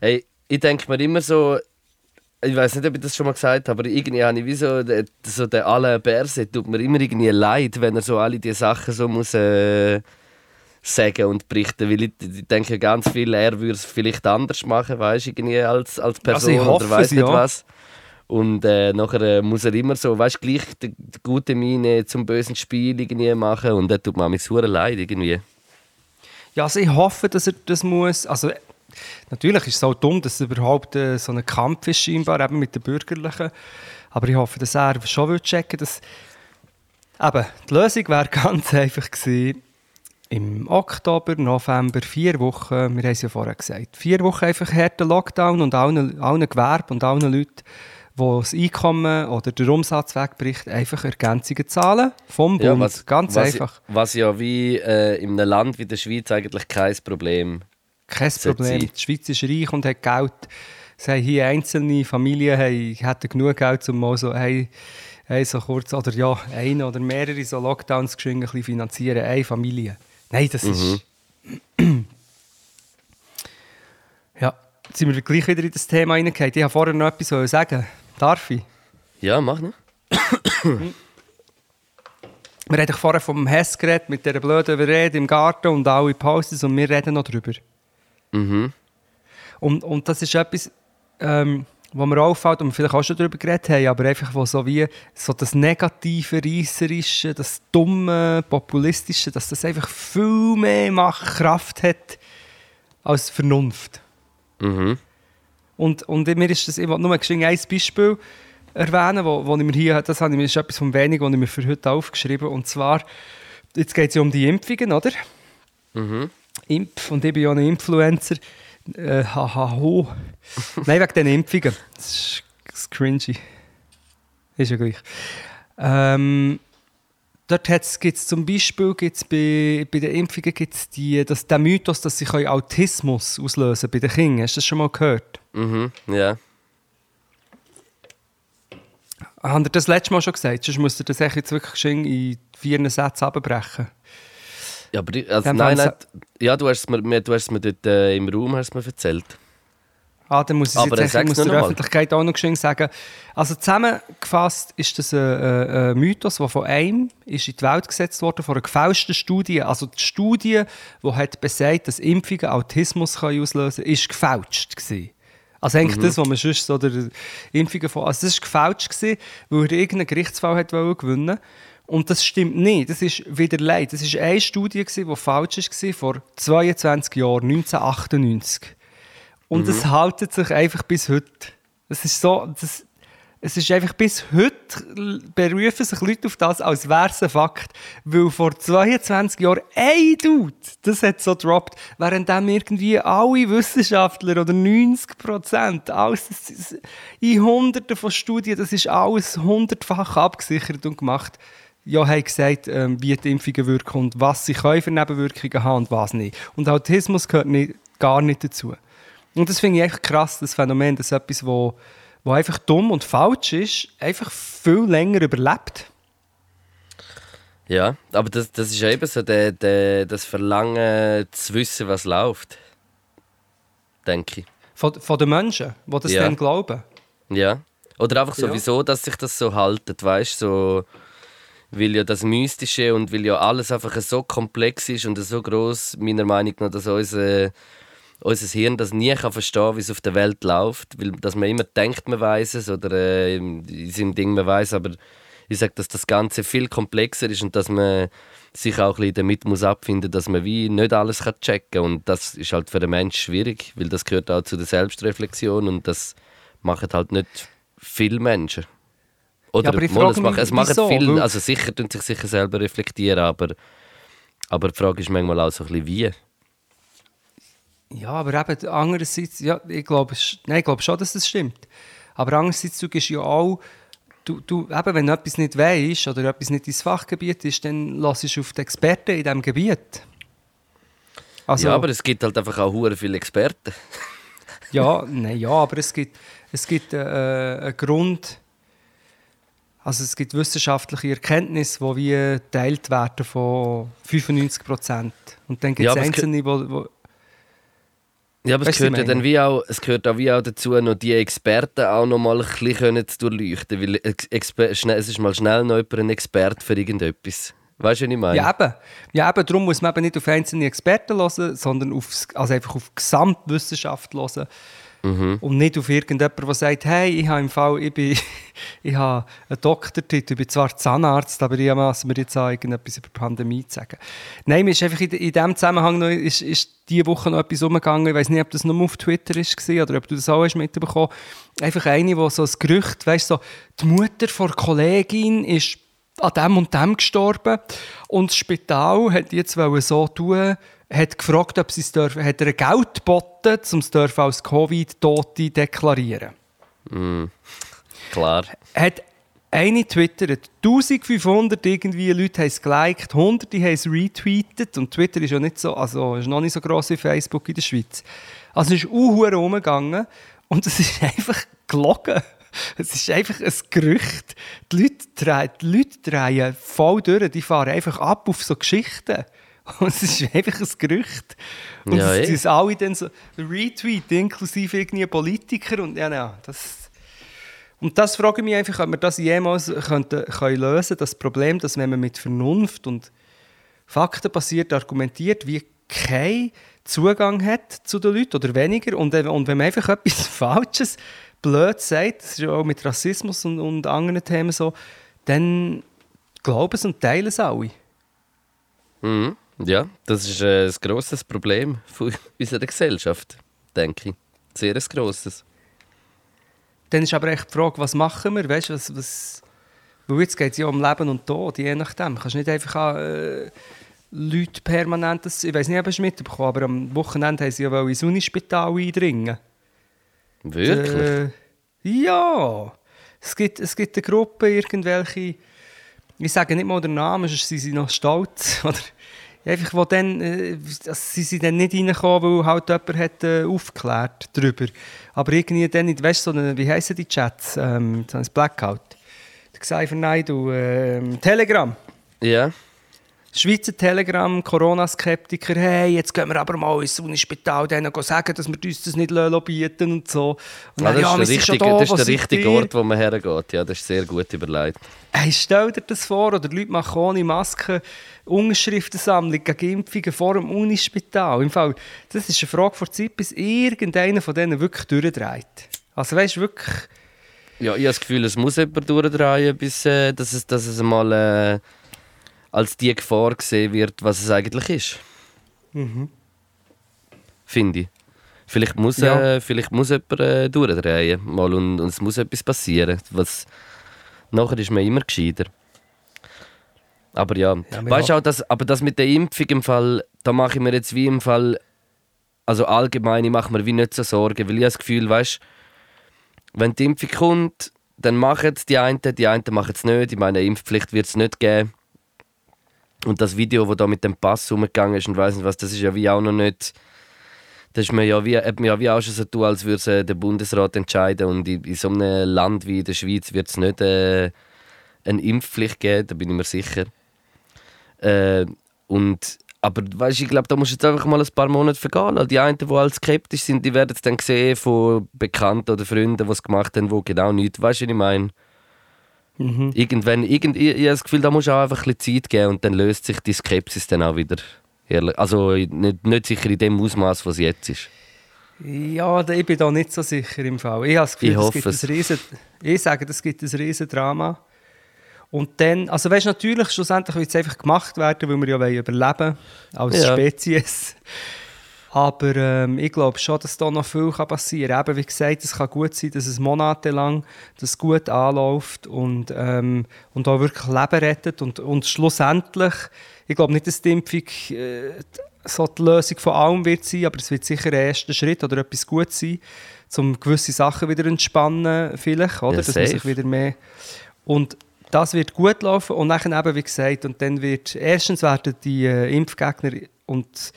Speaker 2: Hey, ich denke mir immer so, ich weiß nicht, ob ich das schon mal gesagt habe, aber irgendwie habe ich wie so, so der Alain Berset tut mir immer irgendwie leid, wenn er so alle diese Sachen so muss äh, sagen und berichten, weil ich, ich denke ganz viel, er würde es vielleicht anders machen, weißt irgendwie als, als Person
Speaker 3: Also ich hoffe
Speaker 2: oder weiß nicht
Speaker 3: ja.
Speaker 2: was. Und äh, nachher äh, muss er immer so, weißt du, gleich die, die gute Miene zum bösen Spiel irgendwie machen und das tut mir mich super leid irgendwie.
Speaker 3: Ja, also ich hoffe, dass er das muss. Also, natürlich ist es auch dumm, dass es überhaupt äh, so ein Kampf ist, scheinbar, eben mit den Bürgerlichen. Aber ich hoffe, dass er schon will checken dass. Eben, die Lösung wäre ganz einfach gewesen, im Oktober, November, vier Wochen, wir haben es ja vorher gesagt, vier Wochen einfach harter Lockdown und allen, allen Gewerben und allen Leuten, wo das Einkommen oder der Umsatz wegbricht, einfach Ergänzungen zahlen vom Bund. ganz
Speaker 2: was,
Speaker 3: einfach.
Speaker 2: Was ja wie äh, in einem Land wie der Schweiz eigentlich kein Problem
Speaker 3: Kein Problem.
Speaker 2: sein.
Speaker 3: Die Schweiz ist reich und hat Geld. Es haben hier einzelne Familien haben, hätten genug Geld, um mal so, hey, hey, so kurz, oder ja, eine oder mehrere so Lockdowns geschwind ein bisschen finanzieren. Eine Familie. Nein, das ist... ja, jetzt sind wir gleich wieder in das Thema reingekommen. Ich habe vorher noch etwas sagen. Darf ich?
Speaker 2: Ja, mach noch.
Speaker 3: Wir haben vorher vom Hess geredet, mit dieser blöden Rede im Garten und alle Pausen und wir reden noch drüber.
Speaker 2: Mhm.
Speaker 3: Und, und das ist etwas, ähm, wo mir auffällt, und wir vielleicht auch schon darüber geredet haben, aber einfach wo so wie so das negative, reisserische, das dumme, populistische, dass das einfach viel mehr Machtkraft hat als Vernunft.
Speaker 2: Mhm.
Speaker 3: Und, und mir ist das, ich will nur ein Beispiel erwähnen, wo, wo ich mir hier, das habe ich ist etwas von wenig, was ich mir für heute aufgeschrieben Und zwar, jetzt geht es ja um die Impfungen, oder?
Speaker 2: Mhm.
Speaker 3: Impf und ich bin ja ein Influencer. Äh, haha, ho. Nein, wegen den Impfungen. Das ist, das ist cringy. Ist ja gleich. Ähm, dort gibt es zum Beispiel gibt's bei, bei den Impfungen gibt's die, das, den Mythos, dass sie Autismus auslösen bei den Kindern. Hast du das schon mal gehört?
Speaker 2: Mhm, ja.
Speaker 3: Haben ihr das letzte Mal schon gesagt? Sonst müsst ihr das jetzt wirklich in vier Sätzen abbrechen.
Speaker 2: Ja, aber also, nein, nein, ja, du hast es mir, du hast es mir dort äh, im Raum hast mir erzählt.
Speaker 3: Ah, dann muss ich
Speaker 2: Aber
Speaker 3: jetzt echt, muss der. Öffentlichkeit auch noch geschehen sagen. Also zusammengefasst ist das ein, ein, ein Mythos, der von einem ist in die Welt gesetzt wurde, von einer gefälschten Studie. Also die Studie, die hat besagt, dass Impfungen Autismus auslösen können, ist gefälscht gewesen. Also eigentlich das, was man sonst so der Impfungen von... Also das war gefälscht, gewesen, weil er irgendeinen Gerichtsfall hat gewinnen Und das stimmt nicht. Das ist wieder leid. Das war eine Studie, gewesen, die falsch war, vor 22 Jahren, 1998. Und es haltet sich einfach bis heute. Es ist so, das, es ist einfach bis heute berufen sich Leute auf das, als wäre es ein Fakt. Weil vor 22 Jahren ein Dude das hat so gedroppt, während dann irgendwie alle Wissenschaftler oder 90 Prozent, alles das ist- in Hunderten von Studien, das ist alles hundertfach abgesichert und gemacht. Ja, haben gesagt, ähm, wie die Impfungen wirken und was sie können für Nebenwirkungen haben und was nicht. Und Autismus gehört nicht, gar nicht dazu. Und das finde ich echt krass, das Phänomen, dass etwas, wo, wo einfach dumm und falsch ist, einfach viel länger überlebt.
Speaker 2: Ja, aber das, das ist eben so der, der, das Verlangen zu wissen, was läuft. Denke ich.
Speaker 3: Von, von den Menschen, die das
Speaker 2: Ja.
Speaker 3: dann glauben.
Speaker 2: Ja. Oder einfach
Speaker 3: Ja.
Speaker 2: sowieso, dass sich das so haltet, weißt du? So, weil ja das Mystische und weil ja alles einfach so komplex ist und so groß meiner Meinung nach, dass unser, unser Hirn das nie kann verstehen wie es auf der Welt läuft. Weil dass man immer denkt, man weiß es oder äh, in seinem Ding man weiß, aber ich sage, dass das Ganze viel komplexer ist und dass man sich auch ein bisschen damit muss abfinden, dass man wie nicht alles kann checken und das ist halt für den Menschen schwierig, weil das gehört auch zu der Selbstreflexion und das machen halt nicht viele Menschen. Oder
Speaker 3: aber ich
Speaker 2: mal, es machen,
Speaker 3: mich,
Speaker 2: es machen
Speaker 3: wieso?
Speaker 2: viele, also sicher tun sich sicher selber reflektieren, aber, aber die Frage ist manchmal auch so ein bisschen wie.
Speaker 3: Ja, aber eben andererseits, ja, ich glaube, es- nein, ich glaube schon, dass das stimmt. Aber andererseits, du gehst ja auch, du, du, eben, wenn du etwas nicht weißt oder etwas nicht dein Fachgebiet ist, dann lass du auf die Experten in diesem Gebiet. Also,
Speaker 2: ja, aber es gibt halt einfach auch hure viele Experten.
Speaker 3: Ja, nein, ja, aber es gibt, es gibt äh, einen Grund, also es gibt wissenschaftliche Erkenntnisse, die wie geteilt werden von 95 Prozent. Und dann gibt
Speaker 2: Ja,
Speaker 3: es
Speaker 2: es
Speaker 3: Einzelne, wo
Speaker 2: Ja, aber es
Speaker 3: Weißt du,
Speaker 2: gehört ja dann wie auch, es gehört auch wie auch dazu, noch die Experten auch noch mal ein bisschen zu durchleuchten, weil Ex Exper es ist mal schnell noch jemand ein Experte für irgendetwas. Weißt du, was ich meine?
Speaker 3: Ja, eben. Ja, eben. Darum muss man eben nicht auf einzelne Experten hören, sondern aufs, also einfach auf die Gesamtwissenschaft hören. Und nicht auf irgendjemanden, der sagt, hey, ich habe im Fall, ich, bin, ich habe einen Doktortitel, ich bin zwar Zahnarzt, aber ich masse mir jetzt an, irgendetwas über die Pandemie zu sagen. Nein, mir ist einfach in, in diesem Zusammenhang noch, ist, ist diese Woche noch etwas umgegangen, ich weiß nicht, ob das nur auf Twitter war oder ob du das auch hast mitbekommen Einfach eine, die so ein Gerücht, weißt du, so, die Mutter von der Kollegin ist an dem und dem gestorben. Und das Spital hat jetzt so tun, hat gefragt, ob sie es dürfen, hat er Geld geboten, um es dürfen als Covid-Tote deklarieren.
Speaker 2: Klar.
Speaker 3: Hat eine twittert, 1500 irgendwie Leute haben es geliked, hunderte haben es retweetet und Twitter ist ja nicht so, also ist noch nicht so gross wie Facebook in der Schweiz. Also es ist auch umgegangen und es ist einfach gelogen. Es ist einfach ein Gerücht. Die Leute, drehen, die Leute drehen voll durch, die fahren einfach ab auf so Geschichten. Und es ist einfach ein Gerücht. Und
Speaker 2: Ja,
Speaker 3: es
Speaker 2: eh.
Speaker 3: tun alle dann so retweet, inklusive irgendwie Politiker und ja, ja, das... Und das frage ich mich einfach, ob wir das jemals könnten, können lösen das Problem, dass wenn man mit Vernunft und faktenbasiert argumentiert, wie kein Zugang hat zu den Leuten oder weniger und, äh, und wenn man einfach etwas Falsches, blöd sagt, das ist ja auch mit Rassismus und, und anderen Themen so, dann glauben es und teilen es alle.
Speaker 2: Mhm. Ja, das ist äh, ein grosses Problem von unserer Gesellschaft, denke ich. Sehr ein grosses.
Speaker 3: Dann ist aber echt die Frage, was machen wir? Weißt, was, was, weil jetzt geht es ja um Leben und Tod, je nachdem. Du kannst nicht einfach äh, Leute permanent, das, ich weiß nicht, ob du es mitbekommen aber am Wochenende haben sie ja ins Unispital eindringen.
Speaker 2: Wirklich?
Speaker 3: Äh, ja. Es gibt, es gibt eine Gruppe, irgendwelche, ich sage nicht mal den Namen, sonst sind sie noch stolz. Oder einfach, wo dann, äh, sie sind dann nicht reingekommen, weil halt jemand hat, äh, aufgeklärt darüber. Aber irgendwie dann, weißt du, so wie heissen die Chats? Ähm, so Blackout. Der Xaver Naidu, äh, Telegram.
Speaker 2: Ja.
Speaker 3: Schweizer Telegram, Corona-Skeptiker, hey, jetzt gehen wir aber mal ins Unispital denen sagen, dass wir uns das nicht bieten und so. Und
Speaker 2: Ah,
Speaker 3: dann,
Speaker 2: das,
Speaker 3: wir
Speaker 2: ist richtige,
Speaker 3: da,
Speaker 2: das ist der richtige
Speaker 3: ihr?
Speaker 2: Ort, wo man hergeht. Ja, das ist sehr gut überlegt.
Speaker 3: Hey, stell dir das vor, oder Leute machen ohne Maske Unterschriftensammlung gegen Impfungen vor dem Unispital. Im Fall, das ist eine Frage vor Zeit, bis irgendeiner von denen wirklich durchdreht. Also weißt du, wirklich...
Speaker 2: Ja, ich habe das Gefühl, es muss jemand durchdrehen, bis äh, dass, es, dass es mal äh, als die Gefahr gesehen wird, was es eigentlich ist. Finde ich. Vielleicht muss,
Speaker 3: Ja.
Speaker 2: äh, vielleicht muss jemand äh, durchdrehen mal und, und es muss etwas passieren. Was, nachher ist man immer gescheiter. Aber ja,
Speaker 3: Ja,
Speaker 2: weißt auch, das, aber das mit der Impfung im Fall, da mache ich mir jetzt wie im Fall, also allgemein, ich mache mir wie nicht so Sorgen, weil ich habe das Gefühl, weißt wenn die Impfung kommt, dann machen es die einen, die einen machen es nicht. Ich meine, eine Impfpflicht wird es nicht geben. Und das Video, das da mit dem Pass umgegangen ist und weiss nicht was, das ist ja wie auch noch nicht. Das ist mir ja wie, hat mir ja wie auch schon so tun, als würde der Bundesrat entscheiden. Und in, in so einem Land wie der Schweiz wird es nicht äh, eine Impfpflicht geben, da bin ich mir sicher. Äh, und, aber weißt, ich glaube, da muss jetzt einfach mal ein paar Monate vergehen. Die einen, die halt skeptisch sind, die werden es dann sehen von Bekannten oder Freunden, die es gemacht haben, die genau nichts. Weißt du, was ich meine? Irgendwann, irgend, ich, ich habe das Gefühl, da muss auch einfach ein bisschen Zeit geben und dann löst sich die Skepsis dann auch wieder. Also nicht, nicht sicher in dem Ausmaß, was jetzt ist.
Speaker 3: Ja, da- ich bin da nicht so sicher im Fall. Ich habe das Gefühl,
Speaker 2: Ich
Speaker 3: es
Speaker 2: hoffe
Speaker 3: gibt
Speaker 2: es.
Speaker 3: ein riesen, ich sage, es gibt ein riesen Drama. Und dann, also weißt du, natürlich, schlussendlich wird es einfach gemacht werden, weil wir ja wollen überleben als
Speaker 2: Ja.
Speaker 3: Spezies. Aber ähm, ich glaube schon, dass da noch viel kann passieren kann. Eben, wie gesagt, es kann gut sein, dass es monatelang das gut anläuft und, ähm, und auch wirklich Leben rettet. Und, und schlussendlich, ich glaube nicht, dass die Impfung äh, so die Lösung von allem wird sein, aber es wird sicher ein erster Schritt oder etwas gut sein, um gewisse Sachen wieder entspannen vielleicht, oder?
Speaker 2: Ja,
Speaker 3: dass man sich wieder mehr... Und das wird gut laufen und dann eben, wie gesagt, und dann wird, erstens werden die äh, Impfgegner und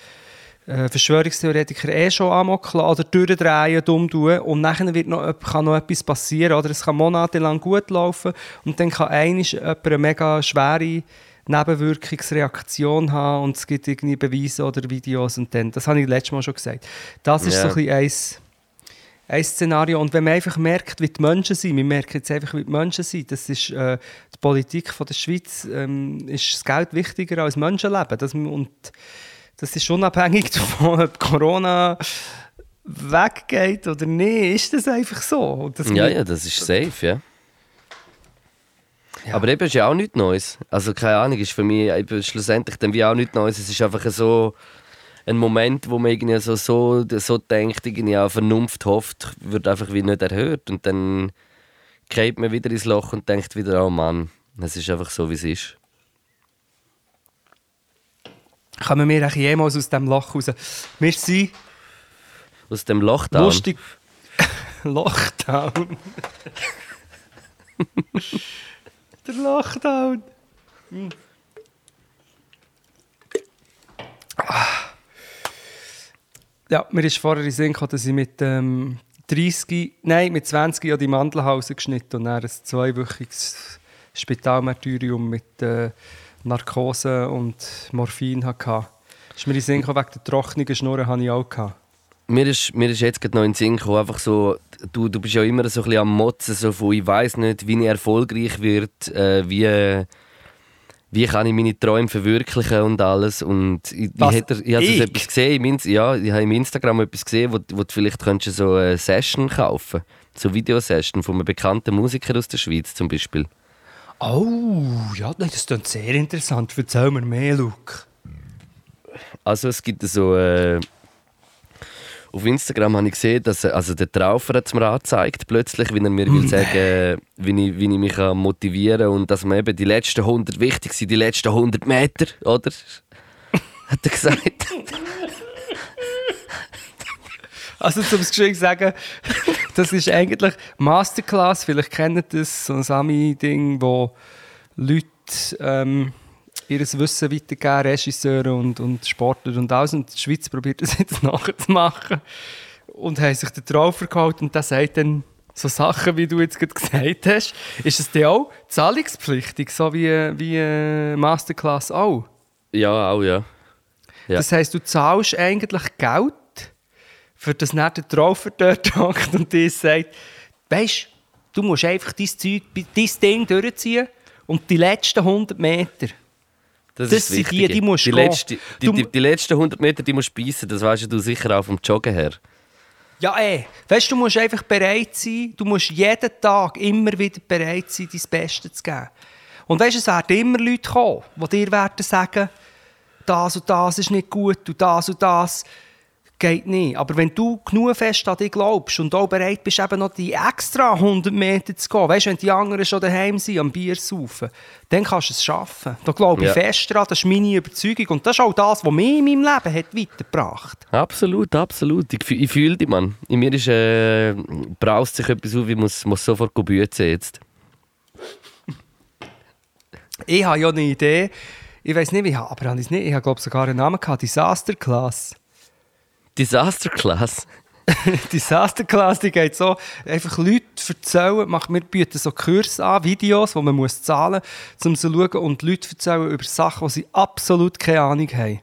Speaker 3: äh, Verschwörungstheoretiker eh schon lassen oder durchdrehen, dumm tun und dann wird noch, kann noch etwas passieren, oder? Es kann monatelang gut laufen und dann kann einmal jemand eine mega schwere Nebenwirkungsreaktion haben und es gibt irgendwie Beweise oder Videos und dann, das habe ich letztes Mal schon gesagt. Das ist
Speaker 2: Ja.
Speaker 3: so ein bisschen eins, ein Szenario. Und wenn man einfach merkt, wie die Menschen sind, wir merken jetzt einfach, wie die Menschen sind, das ist äh, die Politik von der Schweiz, ähm, ist das Geld wichtiger als Menschenleben. Das, und das ist unabhängig davon, ob Corona weggeht oder nicht, ist das einfach so. Das
Speaker 2: Ja, ja, das ist safe, ja.
Speaker 3: Ja.
Speaker 2: Aber eben ist ja auch nichts Neues. Also keine Ahnung, ist für mich eben schlussendlich dann wie auch nichts Neues. Es ist einfach so ein Moment, wo man irgendwie so, so, so denkt, irgendwie auch Vernunft hofft, wird einfach wie nicht erhört. Und dann geht man wieder ins Loch und denkt wieder, oh Mann, es ist einfach so, wie es ist.
Speaker 3: Kommen wir eigentlich jemals aus dem Loch raus? Wir sind
Speaker 2: Aus dem Lochdown.
Speaker 3: lustig. Lockdown. Der Lockdown. Hm. Ah. Ja, mir ist vorher in Sinn gekommen, dass ich mit ähm, 30, nein, mit 20 Jahren die Mandelhausen geschnitten und dann ein zweiwöchiges Spitalmartyrium mit äh, Narkose und Morphin hatte. Ist mir in den Sinn gekommen, wegen der trockenen Schnurren hatte ich auch. Gehabt.
Speaker 2: Mir ist, mir ist jetzt gerade noch in den Sinn gekommen, einfach so, du, du bist ja immer so ein bisschen am Motzen, so von, ich weiß nicht, wie ich erfolgreich wird, äh, wie, wie kann ich meine Träume verwirklichen und alles. Und ich, ich, hätte, ich habe
Speaker 3: Ich?
Speaker 2: etwas gesehen, im, Ins- ja, ich habe im Instagram etwas gesehen, wo, wo du vielleicht könntest so eine Session kaufen so Videosession von einem bekannten Musiker aus der Schweiz zum Beispiel.
Speaker 3: Oh, ja, das klingt sehr interessant. Erzähl mir mehr, Luke.
Speaker 2: Also es gibt so äh, auf Instagram habe ich gesehen, dass äh, also der Traufer hat mir angezeigt plötzlich, wie er mir will sagen, äh, wie ich, wie ich mich kann motivieren und dass man eben die letzten 100 wichtig sind, die letzten 100 Meter, oder? hat er gesagt.
Speaker 3: Also zum geschwind sagen, das ist eigentlich Masterclass, vielleicht kennt ihr das, so ein Sami-Ding, wo Leute ähm, ihr Wissen weitergeben, Regisseure und, und Sportler und alles. Und die Schweiz probiert das jetzt nachzumachen und haben sich da drauf verkauft und der sagt dann so Sachen, wie du jetzt gerade gesagt hast. Ist es dann auch zahlungspflichtig, so wie, wie äh, Masterclass auch?
Speaker 2: Ja, auch, ja. Ja.
Speaker 3: Das heisst, du zahlst eigentlich Geld, für das der Traufer dort hockt und dir sagt, weißt du, musst einfach dein Zeug, dein Ding durchziehen und die letzten 100 Meter, das sind die,
Speaker 2: Wichtige.
Speaker 3: die musst
Speaker 2: die, letzte, die, die, die letzten 100 Meter, die musst du beißen, das weißt du sicher auch vom Joggen her.
Speaker 3: Ja, ey, weißt du, du musst einfach bereit sein, du musst jeden Tag immer wieder bereit sein, dein Bestes zu geben. Und weißt du, es werden immer Leute kommen, die dir werden sagen, das und das ist nicht gut und das und das geht nicht. Aber wenn du genug fest an dich glaubst und auch bereit bist, eben noch die extra 100 Meter zu gehen, weißt du, wenn die anderen schon daheim sind, am Bier saufen, dann kannst du es schaffen. Da glaube ich
Speaker 2: Ja.
Speaker 3: fest dran, das ist meine Überzeugung. Und das ist auch das, was mich in meinem Leben hat weitergebracht
Speaker 2: Absolut, absolut. Ich, ich fühle dich, Mann. In mir ist, äh, braust sich etwas auf, ich muss, muss sofort büzen jetzt.
Speaker 3: Ich habe ja eine Idee. Ich weiß nicht, wie, aber habe ich es nicht. Ich habe glaube sogar einen Namen gehabt. Disaster Class.
Speaker 2: Disaster Class.
Speaker 3: Disaster Class, die geht so, einfach Leute erzählen, macht, wir bieten so Kurse an, Videos, die man muss zahlen muss, um zu schauen und Leute erzählen über Sachen, die sie absolut keine Ahnung haben.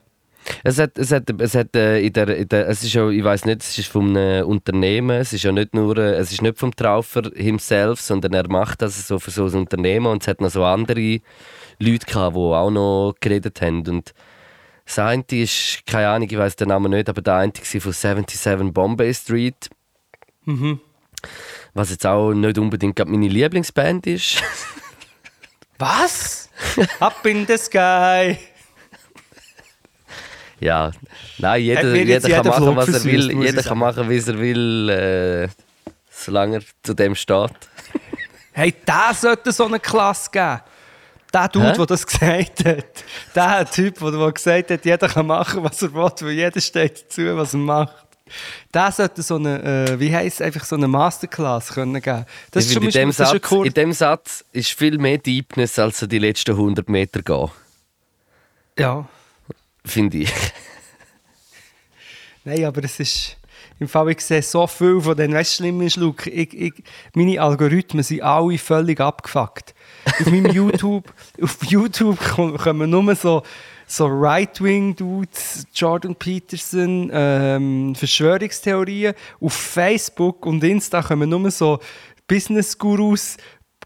Speaker 2: Es hat, es hat, es hat äh, in der, in der, es ist ja, ich weiß nicht, es ist vom einem Unternehmen, es ist ja nicht nur, äh, es ist nicht vom Traufer himself, sondern er macht das so für so ein Unternehmen und es hat noch so andere Leute gehabt, die auch noch geredet haben und das eine ist, keine Ahnung, ich weiß den Namen nicht, aber der eine war von 77 Bombay Street. Was jetzt auch nicht unbedingt meine Lieblingsband ist.
Speaker 3: Was? Up in the sky.
Speaker 2: Ja, nein, jeder, jeder kann machen, was er will. Jeder kann machen, wie er will, äh, solange er zu dem steht.
Speaker 3: Hey, der sollte so eine Klasse geben. Der Dude,
Speaker 2: Hä?
Speaker 3: der das gesagt hat. Der Typ, der, der gesagt hat, jeder kann machen, was er will, weil jeder steht dazu, was er macht. Der sollte so eine, äh, wie heisst einfach so eine Masterclass können geben. Das
Speaker 2: ich
Speaker 3: ist
Speaker 2: finde, in, dem Satz,
Speaker 3: Kurs.
Speaker 2: in dem Satz ist viel mehr Deepness, als die letzten 100 Meter gehen.
Speaker 3: Ja.
Speaker 2: Finde ich.
Speaker 3: Nein, aber es ist. Im Fall, ich sehe so viel von denen, weißt du, schlimm ist, Luke, ich, ich, meine Algorithmen sind alle völlig abgefuckt. Auf meinem YouTube, auf YouTube kommen nur so, so Right-Wing-Dudes, Jordan Peterson, ähm, Verschwörungstheorien. Auf Facebook und Insta kommen nur so Business-Gurus,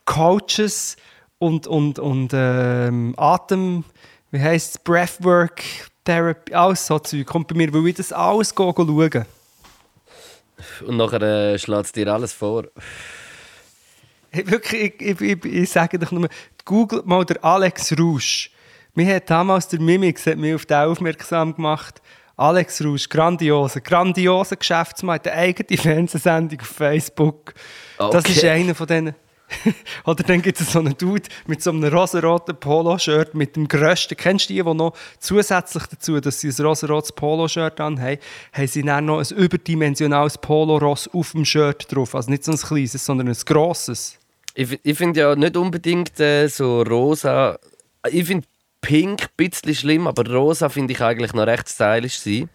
Speaker 3: Coaches und, und, und ähm, Atem, wie heisst es, Breathwork, Therapy, alles so Zeug. Kommt bei mir, weil ich das alles schauen.
Speaker 2: Und nachher äh, schlägt es dir alles vor.
Speaker 3: Hey, wirklich, ich, ich, ich, sage doch nur, googelt mal der Alex Rouge. Mir hat damals der Mimix hat mich auf den aufmerksam gemacht. Alex Rouge, grandiose, grandiose Geschäftsmann, hat eine eigene Fernsehsendung auf Facebook. Das
Speaker 2: Okay.
Speaker 3: ist einer von denen. Oder dann gibt es so einen Dude mit so einem rosaroten Poloshirt mit dem grössten. Kennst du die, die noch zusätzlich dazu, dass sie ein rosarotes Poloshirt anhaben, haben sie dann noch ein überdimensionales Poloross auf dem Shirt drauf. Also nicht so ein kleines, sondern ein grosses.
Speaker 2: Ich, ich finde ja nicht unbedingt äh, so rosa. Ich finde pink ein bisschen schlimm, aber rosa finde ich eigentlich noch recht stylisch sein.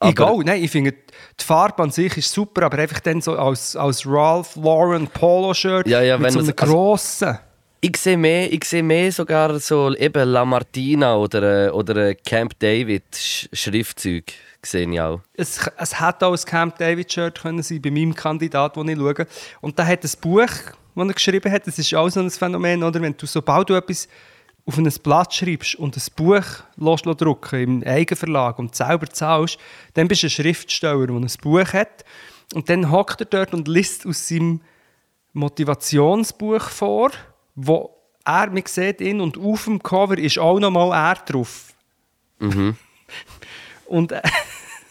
Speaker 3: Auch, nein, ich finde, die Farbe an sich ist super, aber einfach dann so als, als Ralph Lauren Polo-Shirt
Speaker 2: Ja, ja,
Speaker 3: mit
Speaker 2: wenn
Speaker 3: so einem
Speaker 2: also-
Speaker 3: grossen.
Speaker 2: Ich sehe mehr, ich sehe mehr sogar so eben La Martina oder, äh, oder äh, Camp David Sch Schriftzeug sehe auch.
Speaker 3: Es, es hätte auch ein Camp David-Shirt können sein bei meinem Kandidat, den ich schaue. Und da hat ein Buch, das er geschrieben hat, das ist auch so ein Phänomen, oder? Wenn du, sobald du etwas auf ein Blatt schreibst und ein Buch lässt drucken im Eigenverlag und selber zahlst, dann bist du ein Schriftsteller, der ein Buch hat. Und dann hockt er dort und liest aus seinem Motivationsbuch vor, wo er, man sieht ihn, und auf dem Cover ist auch nochmal er drauf. Und äh,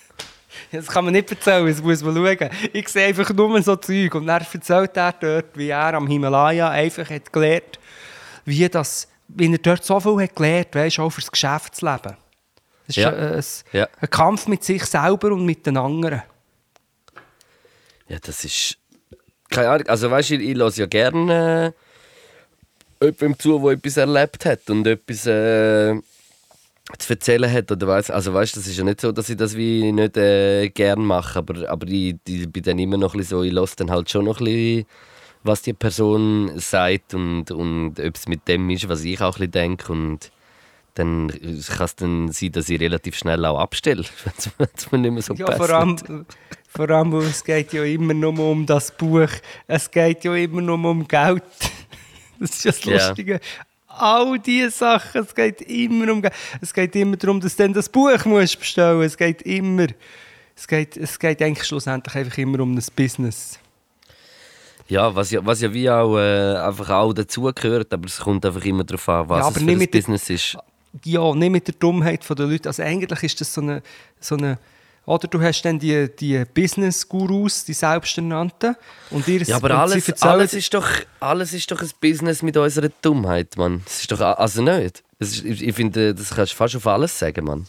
Speaker 3: das kann man nicht erzählen, das muss man schauen. Ich sehe einfach nur so Zeug und dann erzählt er dort, wie er am Himalaya einfach hat gelernt, wie, das, wie er dort so viel hat gelernt, weißt, auch fürs Geschäftsleben. Es ist
Speaker 2: Ja.
Speaker 3: ein, ein,
Speaker 2: Ja.
Speaker 3: ein Kampf mit sich selber und mit den anderen.
Speaker 2: Ja, das ist. Keine Ahnung. Also, weißt du, ich, ich höre ja gerne äh, jemandem zu, der etwas erlebt hat und etwas äh, zu erzählen hat. Oder weiss, also, weißt das ist ja nicht so, dass ich das wie nicht äh, gern mache. Aber, aber ich, ich bin dann immer noch ein bisschen so, ich höre dann halt schon noch ein bisschen, was die Person sagt und, und ob es mit dem ist, was ich auch ein bisschen denke. Und dann kann es dann sein, dass ich relativ schnell auch abstelle, wenn es mir nicht mehr so
Speaker 3: Ja,
Speaker 2: passt.
Speaker 3: vor allem, vor allem, es geht ja immer nur um das Buch. Es geht ja immer nur um Geld. Das ist ja das. Lustige. All diese Sachen, es geht immer um. Es geht immer darum, dass du dann das Buch musst bestellen Es geht immer... Es geht, es geht eigentlich schlussendlich einfach immer um ein Business.
Speaker 2: Ja, was ja, was ja wie auch äh, einfach auch dazugehört, aber es kommt einfach immer darauf an, was
Speaker 3: Ja, aber
Speaker 2: es für ein
Speaker 3: der-
Speaker 2: Business ist.
Speaker 3: Ja, nicht mit der Dummheit der Leute. Also eigentlich ist das so eine... So eine oder du hast dann die, die Business-Gurus, die selbsternannten. Und ihr
Speaker 2: Ja, aber alles, alles, ist doch, alles ist doch ein Business mit unserer Dummheit, Mann. Das ist doch, also nicht. Das ist, ich ich finde, das kannst du fast auf alles sagen, Mann.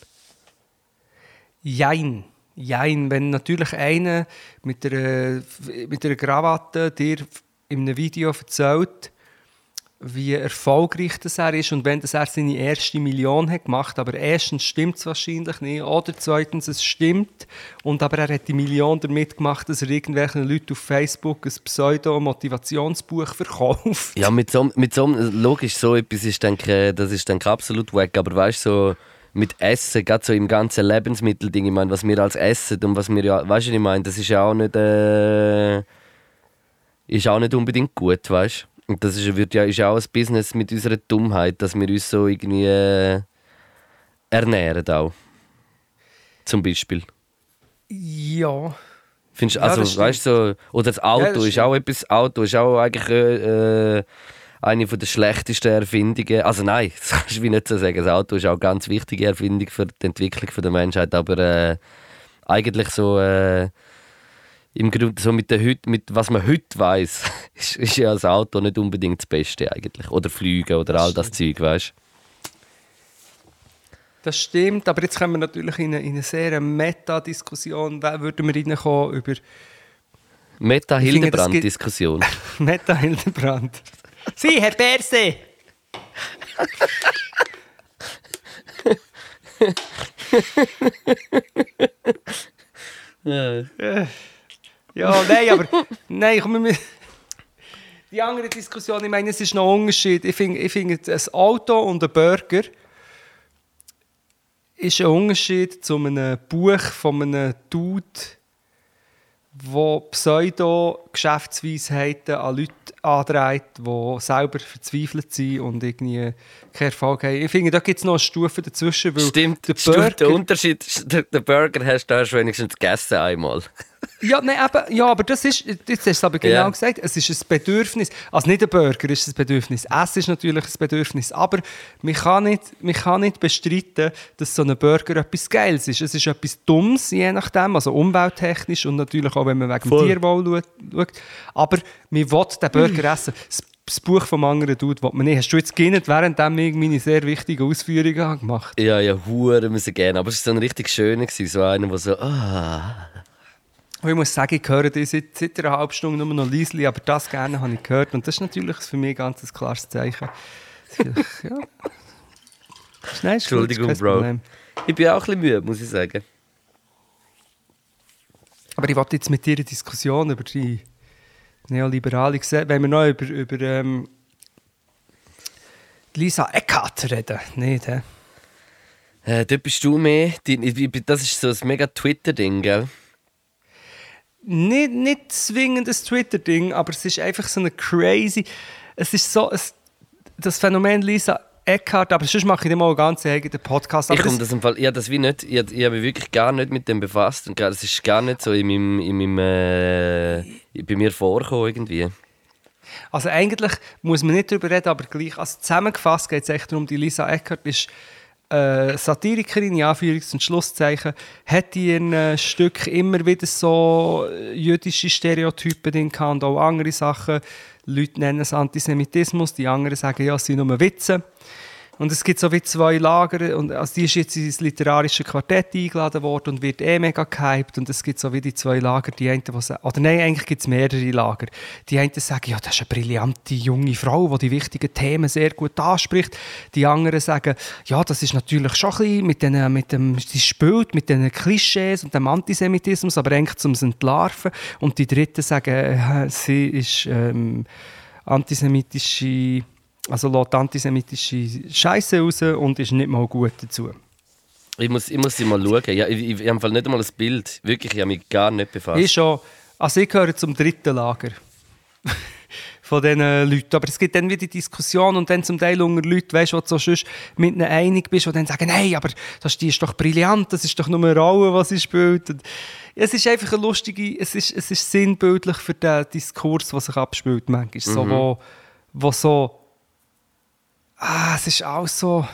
Speaker 3: Jein. Jein. Wenn natürlich einer mit einer, mit einer Krawatte dir in einem Video erzählt, wie erfolgreich das er ist und wenn das er seine erste Million hat gemacht, aber erstens stimmt es wahrscheinlich nicht oder zweitens es stimmt und aber er hat die Million damit gemacht, dass er irgendwelchen Leuten auf Facebook ein Pseudo-Motivationsbuch verkauft.
Speaker 2: Ja, mit so, mit so logisch, so etwas ist, denke, das ist denke, absolut wack. Aber weißt du, so mit Essen, gerade so im ganzen Lebensmittelding, ich meine, was wir als Essen und was wir ja, weißt du, ich meine, das ist ja auch nicht, äh, ist auch nicht unbedingt gut, weißt du? Und das ist, wird ja, ist ja auch ein Business mit unserer Dummheit, dass wir uns so irgendwie äh, ernähren auch. Zum Beispiel.
Speaker 3: Ja.
Speaker 2: Findest,
Speaker 3: Ja,
Speaker 2: also,
Speaker 3: stimmt.
Speaker 2: weißt du, so, oder das Auto
Speaker 3: Ja, das
Speaker 2: ist auch etwas, Auto ist auch eigentlich äh, äh, eine der schlechtesten Erfindungen. Also nein, das kannst du wie nicht so sagen. Das Auto ist auch eine ganz wichtige Erfindung für die Entwicklung der Menschheit, aber äh, eigentlich so äh, im Grunde so mit, der Hüt, mit was man heute weiß, ist, ist ja das Auto nicht unbedingt das Beste eigentlich. Oder Flüge oder all das Zeug, weißt du?
Speaker 3: Das stimmt, aber jetzt kommen wir natürlich in eine, in eine sehr Meta-Diskussion. Wer würden wir reinkommen über
Speaker 2: Meta-Hildebrand-Diskussion.
Speaker 3: Meta Hildebrand? Sie, Herr Berse! Ja, nein, aber nein, komm, wir, die andere Diskussion, ich meine, es ist noch ein Unterschied. Ich finde, ich finde ein Auto und ein Burger ist ein Unterschied zu einem Buch von einem Dude, der Pseudo-Geschäftsweisheiten an Leute andreht, die selber verzweifelt sind und irgendwie keinen Erfolg haben. Ich finde, da gibt es noch eine Stufe dazwischen, weil
Speaker 2: Stimmt,
Speaker 3: der
Speaker 2: stimmt, der
Speaker 3: Burger...
Speaker 2: Unterschied, der, der Burger hast du hast du wenigstens gegessen einmal.
Speaker 3: Ja, nein, eben, ja, aber das ist, jetzt hast du es aber genau
Speaker 2: Ja.
Speaker 3: gesagt, es ist ein Bedürfnis. Also nicht ein Burger ist ein Bedürfnis, Essen ist natürlich ein Bedürfnis, aber man kann nicht, man kann nicht bestreiten, dass so ein Burger etwas Geiles ist. Es ist etwas Dummes, je nachdem, also umwelttechnisch und natürlich auch, wenn man wegen dem
Speaker 2: Voll.
Speaker 3: Tierwohl schaut-. Aber man will den Burger essen. Das, Buch vom anderen Dude will man nicht. Hast du jetzt gegessen, während ich meine sehr wichtigen Ausführungen habe gemacht
Speaker 2: Ja, ja, hure müssen gehen. Aber es war so ein richtig schöner, so einer, der so, ah.
Speaker 3: Und ich muss sagen, ich höre das seit, seit einer halben Stunde nur noch leise, aber das gerne habe ich gehört. Und das ist natürlich für mich ganz ein klares Zeichen. Vielleicht, ja. Nein, gut,
Speaker 2: Entschuldigung,
Speaker 3: kein
Speaker 2: Bro.
Speaker 3: Problem.
Speaker 2: Ich bin auch ein bisschen müde, muss ich sagen.
Speaker 3: Aber ich wollte jetzt mit dir eine Diskussion über die neoliberale Gesellschaft, wenn wir noch über, über ähm, Lisa Eckhardt reden. Nicht?
Speaker 2: Äh, dort bist du mehr, die, ich- ich- das ist so ein mega Twitter-Ding, gell?
Speaker 3: Nicht, nicht zwingend ein Twitter-Ding, aber es ist einfach so eine crazy. Es ist so. Es, das Phänomen Lisa Eckhardt, aber sonst mache ich dir mal einen ganz eigenen Podcast.
Speaker 2: Ich
Speaker 3: Aber
Speaker 2: komme
Speaker 3: das,
Speaker 2: das im Fall, ich habe das wie nicht, ich, ich habe mich wirklich gar nicht mit dem befasst und es ist gar nicht so in meinem, in meinem äh, bei mir vorgekommen irgendwie.
Speaker 3: also eigentlich muss man nicht darüber reden, aber gleich. Also zusammengefasst geht es echt darum, die Lisa Eckhardt ist äh, Satirikerin, in Anführungs- und Schlusszeichen, hat in ihren äh, Stück immer wieder so äh, jüdische Stereotypen drin gehabt und auch andere Sachen. Leute nennen es Antisemitismus, die anderen sagen, ja, es sind nur Witze. Und es gibt so wie zwei Lager. Und also die ist jetzt ins literarische Quartett eingeladen worden und wird eh mega gehypt. Und es gibt so wie die zwei Lager. Die einen, die sagen, oder nein, eigentlich gibt es mehrere Lager. Die einen sagen, ja, das ist eine brillante junge Frau, die die wichtigen Themen sehr gut anspricht. Die anderen sagen, ja, das ist natürlich schon ein bisschen mit, den, mit dem, sie spielt mit den Klischees und dem Antisemitismus, aber eigentlich zum Entlarven. Und die dritten sagen, äh, sie ist ähm, antisemitische also lässt antisemitische Scheiße raus und ist nicht mal gut dazu.
Speaker 2: Ich muss, ich muss sie mal schauen. Ja, ich, ich, ich habe nicht einmal ein Bild. Wirklich, ich habe mich gar nicht befasst.
Speaker 3: Ich schon. Also ich gehöre zum dritten Lager. von diesen Leuten. Aber es gibt dann wieder die Diskussion und dann zum Teil unter Leuten, weißt, wo du so sonst mit ihnen einig bist, die dann sagen, hey, aber das, die ist doch brillant, das ist doch nur eine Rolle, was sie spielt. Und es ist einfach eine lustige, es ist, es ist sinnbildlich für den Diskurs, der sich abspielt manchmal. Mhm. So, wo, wo so ah, es ist auch so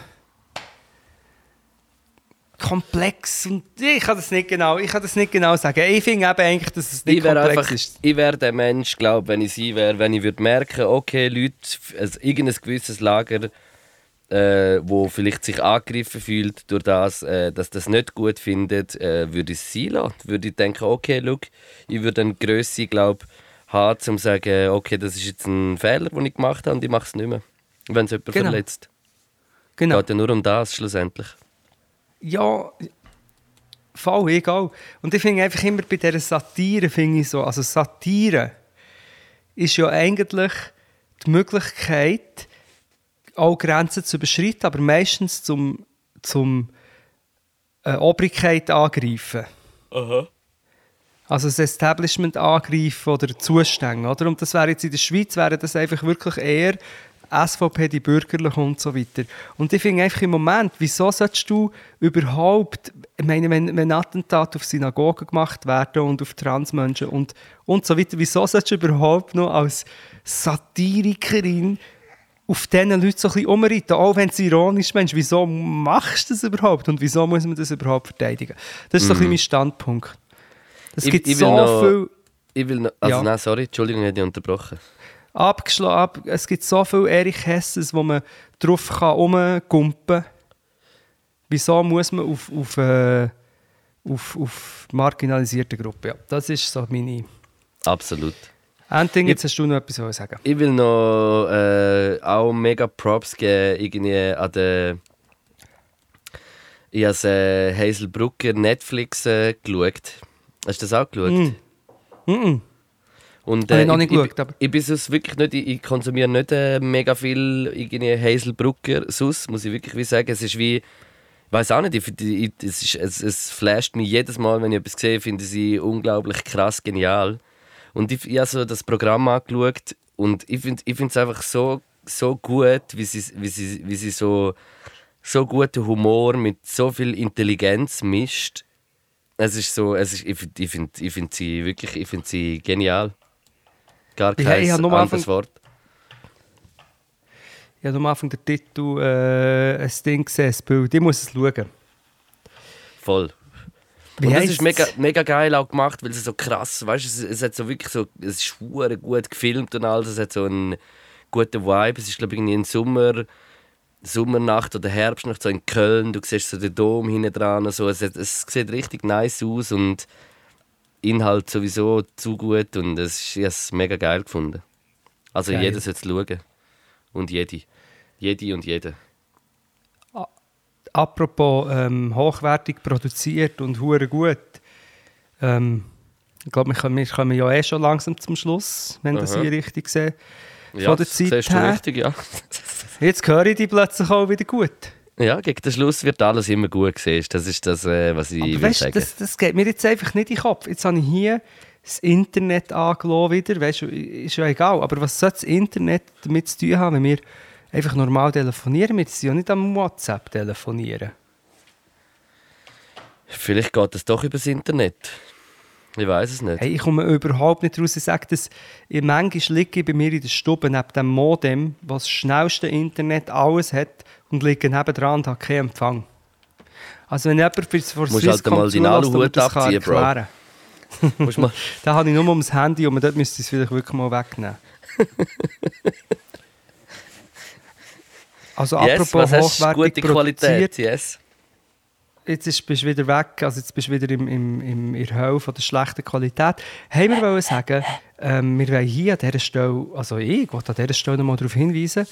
Speaker 3: komplex und ich kann das nicht genau, ich kann das nicht genau sagen. Ich finde eben eigentlich, dass es nicht
Speaker 2: ich
Speaker 3: komplex
Speaker 2: einfach,
Speaker 3: ist.
Speaker 2: Ich wäre der Mensch, glaube wenn ich sie wäre, wenn ich würde merken, okay, Leute, also irgendein gewisses Lager, äh, wo vielleicht sich angegriffen fühlt durch das, äh, dass das nicht gut findet, äh, würde ich sie lassen. Würde ich denken, okay, look, ich würde eine Größe, glaube haben, um zu sagen, okay, das ist jetzt ein Fehler, den ich gemacht habe und ich mache es nicht mehr. Wenn es jemand
Speaker 3: Genau.
Speaker 2: verletzt.
Speaker 3: Genau.
Speaker 2: Geht ja nur um das schlussendlich.
Speaker 3: Ja, voll, egal. Und ich finde einfach immer bei dieser Satire, finde ich so, also Satire ist ja eigentlich die Möglichkeit, auch Grenzen zu überschreiten, aber meistens zum, zum äh, Obrigkeit angreifen. Also das Establishment angreifen oder Zustände, oder? Und das wäre jetzt in der Schweiz, wäre das einfach wirklich eher SVP, die Bürgerlichen und so weiter. Und ich finde einfach im Moment, wieso solltest du überhaupt, ich meine, wenn, wenn Attentate auf Synagogen gemacht werden und auf Transmenschen und, und so weiter, wieso solltest du überhaupt noch als Satirikerin auf diesen Leuten so ein bisschen umreiten, auch wenn es ironisch ist, wieso machst du das überhaupt und wieso muss man das überhaupt verteidigen? Das ist so ein bisschen mein Standpunkt. Es
Speaker 2: Ich-
Speaker 3: gibt
Speaker 2: ich will
Speaker 3: so
Speaker 2: noch-
Speaker 3: viel
Speaker 2: Ich will noch, also
Speaker 3: Ja.
Speaker 2: nein, sorry, Entschuldigung, ich habe dich unterbrochen.
Speaker 3: Abgeschlagen. Ab, es gibt so viel Erich Hesses, wo man drauf kann rumgumpen kann. Wieso muss man auf, auf, äh, auf, auf marginalisierte Gruppen? Ja, das ist so meine...
Speaker 2: Absolut.
Speaker 3: Ending, jetzt hast du noch etwas zu sagen.
Speaker 2: Ich will noch äh, auch mega Props geben irgendwie an den. Ich habe äh, Hazel Brucker Netflix äh, geschaut. Hast du das auch geschaut?
Speaker 3: Mm. Mm
Speaker 2: Und,
Speaker 3: Habe ich noch
Speaker 2: ich,
Speaker 3: nicht
Speaker 2: ich,
Speaker 3: geschaut, aber-
Speaker 2: ich bin sonst wirklich nicht, ich, ich konsumiere nicht äh, mega viel irgendwie Hazel Brucker sonst, muss ich wirklich wie sagen. Es ist wie, ich weiß auch nicht, ich, ich, es, ist, es, es flasht mich jedes Mal, wenn ich etwas sehe, finde ich sie unglaublich krass genial. Und ich, ich habe so das Programm angeschaut und ich finde ich es einfach so, so gut, wie sie, wie sie, wie sie so, so guten Humor mit so viel Intelligenz mischt. Es ist so, es ist, ich finde ich find, ich find sie wirklich, ich finde sie genial. Gar
Speaker 3: Ja,
Speaker 2: kein
Speaker 3: ich nur am
Speaker 2: anderes
Speaker 3: Anfang-
Speaker 2: Wort.
Speaker 3: Ich habe am Anfang den Titel äh, ein Ding gesehen, das Bild. Ich muss es schauen.
Speaker 2: Voll.
Speaker 3: Wie
Speaker 2: und das ist mega, mega geil auch gemacht, weil es so krass, weißt du, es, es hat so wirklich so, es ist gut gefilmt und alles, es hat so einen guten Vibe. Es ist glaube ich irgendwie ein Sommer, Sommernacht oder Herbstnacht so in Köln. Du siehst so den Dom hinten dran, so. es, es sieht richtig nice aus und Inhalt sowieso zu gut und es ist, ich habe es mega geil gefunden. Also
Speaker 3: Geil.
Speaker 2: jeder sollte es schauen und jede, jede und jede.
Speaker 3: Apropos ähm, hochwertig produziert und hure gut. Ähm, ich glaube, wir kommen, wir kommen ja eh schon langsam zum Schluss, wenn das
Speaker 2: Aha.
Speaker 3: hier richtig sehe.
Speaker 2: Ja,
Speaker 3: Von der
Speaker 2: das
Speaker 3: Zeit her.
Speaker 2: richtig, ja.
Speaker 3: Jetzt höre ich die plötzlich auch wieder gut.
Speaker 2: Ja, gegen den Schluss wird alles immer gut gesehen. Das ist das, äh, was ich
Speaker 3: Aber weißt, das, das geht mir jetzt einfach nicht in den Kopf. Jetzt habe ich hier das Internet angelassen wieder. Weißt du, ist ja egal. Aber was soll das Internet damit zu tun haben, wenn wir einfach normal telefonieren? Wir sind ja nicht am WhatsApp telefonieren.
Speaker 2: Vielleicht geht das doch übers Internet. Ich weiß es nicht.
Speaker 3: Hey, ich komme überhaupt nicht raus. Ich sage das, ich- manchmal liege bei mir in der Stube neben dem Modem, das das schnellste Internet alles hat, und liege nebendran und habe keinen Empfang. Also wenn jemand für, vor
Speaker 2: Musst halt mal deinen Aluhut abziehen, Bro.
Speaker 3: Da habe ich nur ums Handy und dort müsste ich es vielleicht wirklich mal wegnehmen. Also
Speaker 2: Yes,
Speaker 3: apropos hochwertig produziert,
Speaker 2: yes.
Speaker 3: jetzt ist, bist du wieder weg, also jetzt bist du wieder im, im, im, in der Hölle von der schlechten Qualität. Haben wir wollen sagen, ähm, wir wollen hier an dieser Stelle, also ich wollte an dieser Stelle noch mal darauf hinweisen,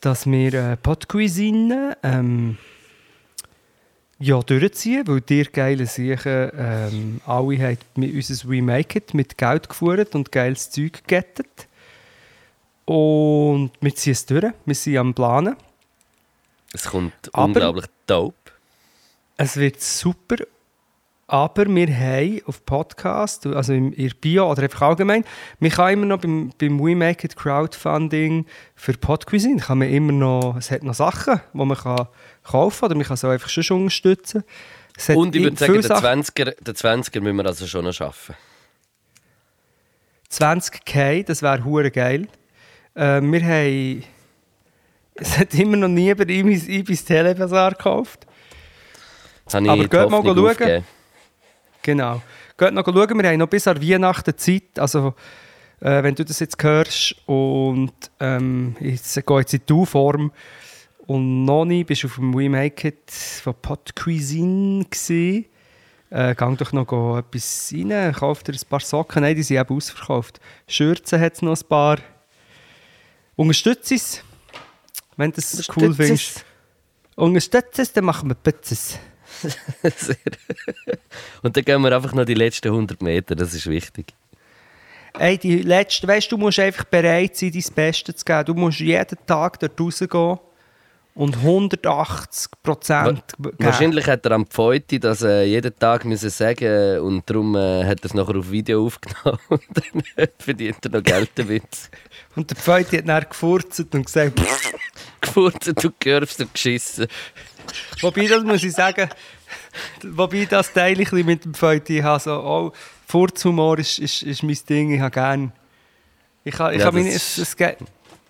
Speaker 3: dass wir äh, Podcuisine ähm, ja, durchziehen, weil dir geile Sachen ähm, alle haben mit unser Remake It mit Geld geführt und geiles Zeug gegettet. Und wir ziehen es durch, wir sind am Planen.
Speaker 2: Es kommt
Speaker 3: Aber-
Speaker 2: unglaublich dope.
Speaker 3: Es wird super, aber wir haben auf Podcast, also im in der Bio oder einfach allgemein, man kann immer noch beim, beim We Make It Crowdfunding für Podcuisine, kann man immer noch, es hat noch Sachen, die man kann kaufen oder man kann es auch einfach schon unterstützen.
Speaker 2: Und ich würde sagen, den
Speaker 3: Sachen-
Speaker 2: 20er, den 20er müssen wir also schon noch schaffen.
Speaker 3: 20k, das wäre hure geil. Äh, wir haben, es hat immer noch nie bei Ibis, Telebazar gekauft.
Speaker 2: Das habe ich
Speaker 3: Aber geht mal schauen.
Speaker 2: aufgegeben.
Speaker 3: Genau. Geht noch schauen, wir haben noch bis an Weihnachten Zeit. Also, äh, wenn du das jetzt hörst und ähm, jetzt geht jetzt in die form und noch nie bist du auf dem We Make It von Pot Cuisine gewesen, äh, gang doch noch go etwas rein, kauf dir ein paar Socken. Nein, die sind eben ausverkauft. Schürzen hat es noch ein paar. Unterstütze es, wenn du es cool findest. Unterstütze es, dann machen wir Pizzas.
Speaker 2: Sehr. Und dann gehen wir einfach noch die letzten 100 Meter, das ist wichtig.
Speaker 3: Ey, die letzte, weißt, du musst einfach bereit sein, dein Bestes zu geben. Du musst jeden Tag dort rausgehen und 180 Prozent geben.
Speaker 2: Wahrscheinlich hat er am Pfeuti das äh, jeden Tag müssen sagen und darum äh, hat er es nachher auf Video aufgenommen und dann verdient er noch Geld damit.
Speaker 3: Und der Pfeut hat dann gefurzt und gesagt,
Speaker 2: Gefurzt und gerfst und geschissen.
Speaker 3: Wobei, das muss ich sagen, wobei das teile ich mit dem Pfeut. Ich habe so, oh, Furzhumor ist, ist, ist mein Ding, ich habe gerne. Ich habe, ich
Speaker 2: Ja,
Speaker 3: habe meine, es, es, geht-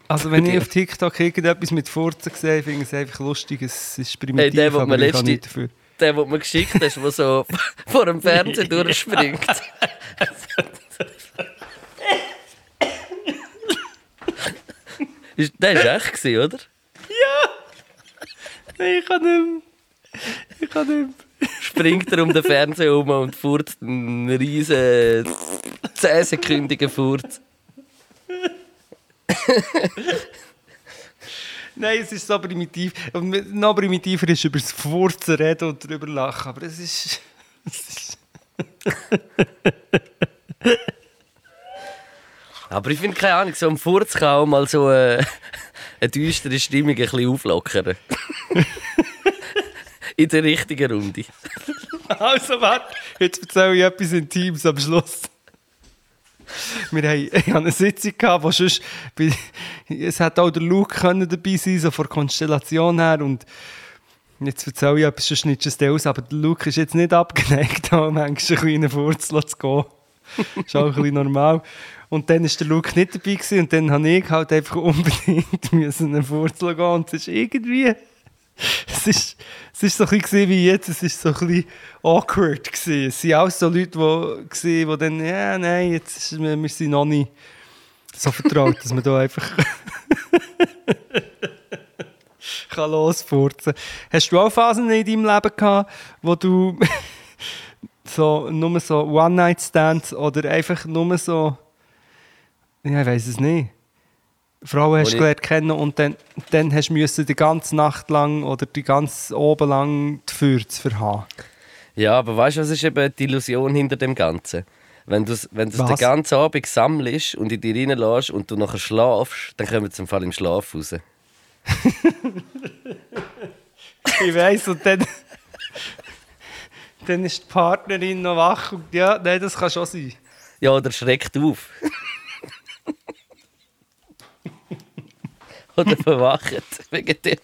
Speaker 3: also wenn ich auf TikTok irgendetwas mit Furzen sehe, finde ich es einfach lustig, es ist primitiv,
Speaker 2: Hey, der,
Speaker 3: aber ich
Speaker 2: letzte-
Speaker 3: nichts dafür.
Speaker 2: Der, den mir geschickt hast, der so vor dem Fernsehen durchspringt. Der war echt, oder?
Speaker 3: Nein, ich kann nicht mehr. Ich kann nicht mehr.
Speaker 2: Springt er um den Fernseher herum und furzt einen riesen 10-sekündigen Furz.
Speaker 3: Nein, es ist so primitiv. Und noch primitiver ist über das Furzen reden und darüber lachen. Aber es ist. Es ist
Speaker 2: Aber ich finde keine Ahnung, so ein Furz kann auch mal so äh, eine düstere Stimmung ein bisschen auflockern. In der richtigen Runde.
Speaker 3: also, warte, jetzt erzähle ich etwas Intimes am Schluss. Wir haben, eine Sitzung, gehabt, wo sonst, es hätte auch der Luke können dabei sein so von der Konstellation her. Und jetzt erzähle ich etwas, sonst schnittst du es aus. Aber der Luke ist jetzt nicht abgeneigt, da manchmal ein bisschen in Furz zu gehen. ist auch ein bisschen normal. Und dann war der Luke nicht dabei gewesen, und dann habe ich halt einfach unbedingt müssen einen Furz gehen. Und es ist irgendwie... Es ist, es ist so ein bisschen wie jetzt, es ist so ein bisschen awkward gewesen. Es sind auch so Leute, die, gewesen, dann, ja, nein, jetzt ist, wir, wir sind noch nicht so vertraut, dass man da einfach kann losfurzen. Hast du auch Phasen in deinem Leben gehabt, wo du so, nur so One-Night-Stands oder einfach nur so, ja, ich weiß es nicht. Frauen hast du gelernt kennen und dann, dann hast du die ganze Nacht lang oder die ganze oben lang die Fürze verhaben.
Speaker 2: Ja, aber weißt du, was ist eben die Illusion hinter dem Ganzen? Wenn du es wenn du's den ganzen Abend sammelst und in dich reinlässt und du nachher schlafst, dann kommen wir zum Fall im Schlaf raus.
Speaker 3: Ich weiß und dann, dann ist die Partnerin noch wach und ja, nein, das kann schon sein.
Speaker 2: Ja, oder schreckt auf. Oder verwacht wegen dem.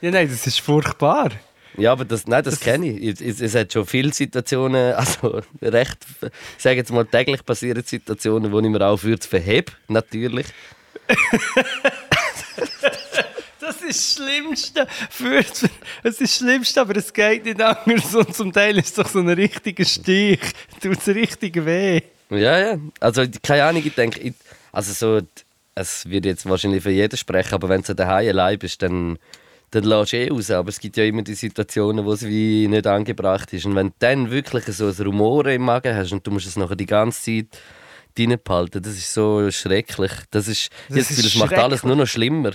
Speaker 3: Ja, nein, das ist furchtbar.
Speaker 2: Ja, aber das, nein, das kenne ich. Es, es hat schon viele Situationen, also recht, sage jetzt mal täglich passieren Situationen, wo ich mir auch für verhebe, natürlich.
Speaker 3: Das ist das Schlimmste. Für, es ist das Schlimmste, aber es geht nicht anders. Und zum Teil ist es doch so ein richtiger Stich. Tut es richtig weh.
Speaker 2: Ja, ja. Also, keine Ahnung, ich denke, ich, also so, es wird jetzt wahrscheinlich für jeden sprechen, aber wenn du daheim allein bist, dann, dann lässt du eh raus. Aber es gibt ja immer die Situationen, wo es wie nicht angebracht ist. Und wenn du dann wirklich so ein Rumor im Magen hast und du musst es nachher die ganze Zeit reinbehalten, das ist so schrecklich. Das ist,
Speaker 3: Das
Speaker 2: das,
Speaker 3: ist
Speaker 2: das macht alles nur noch schlimmer.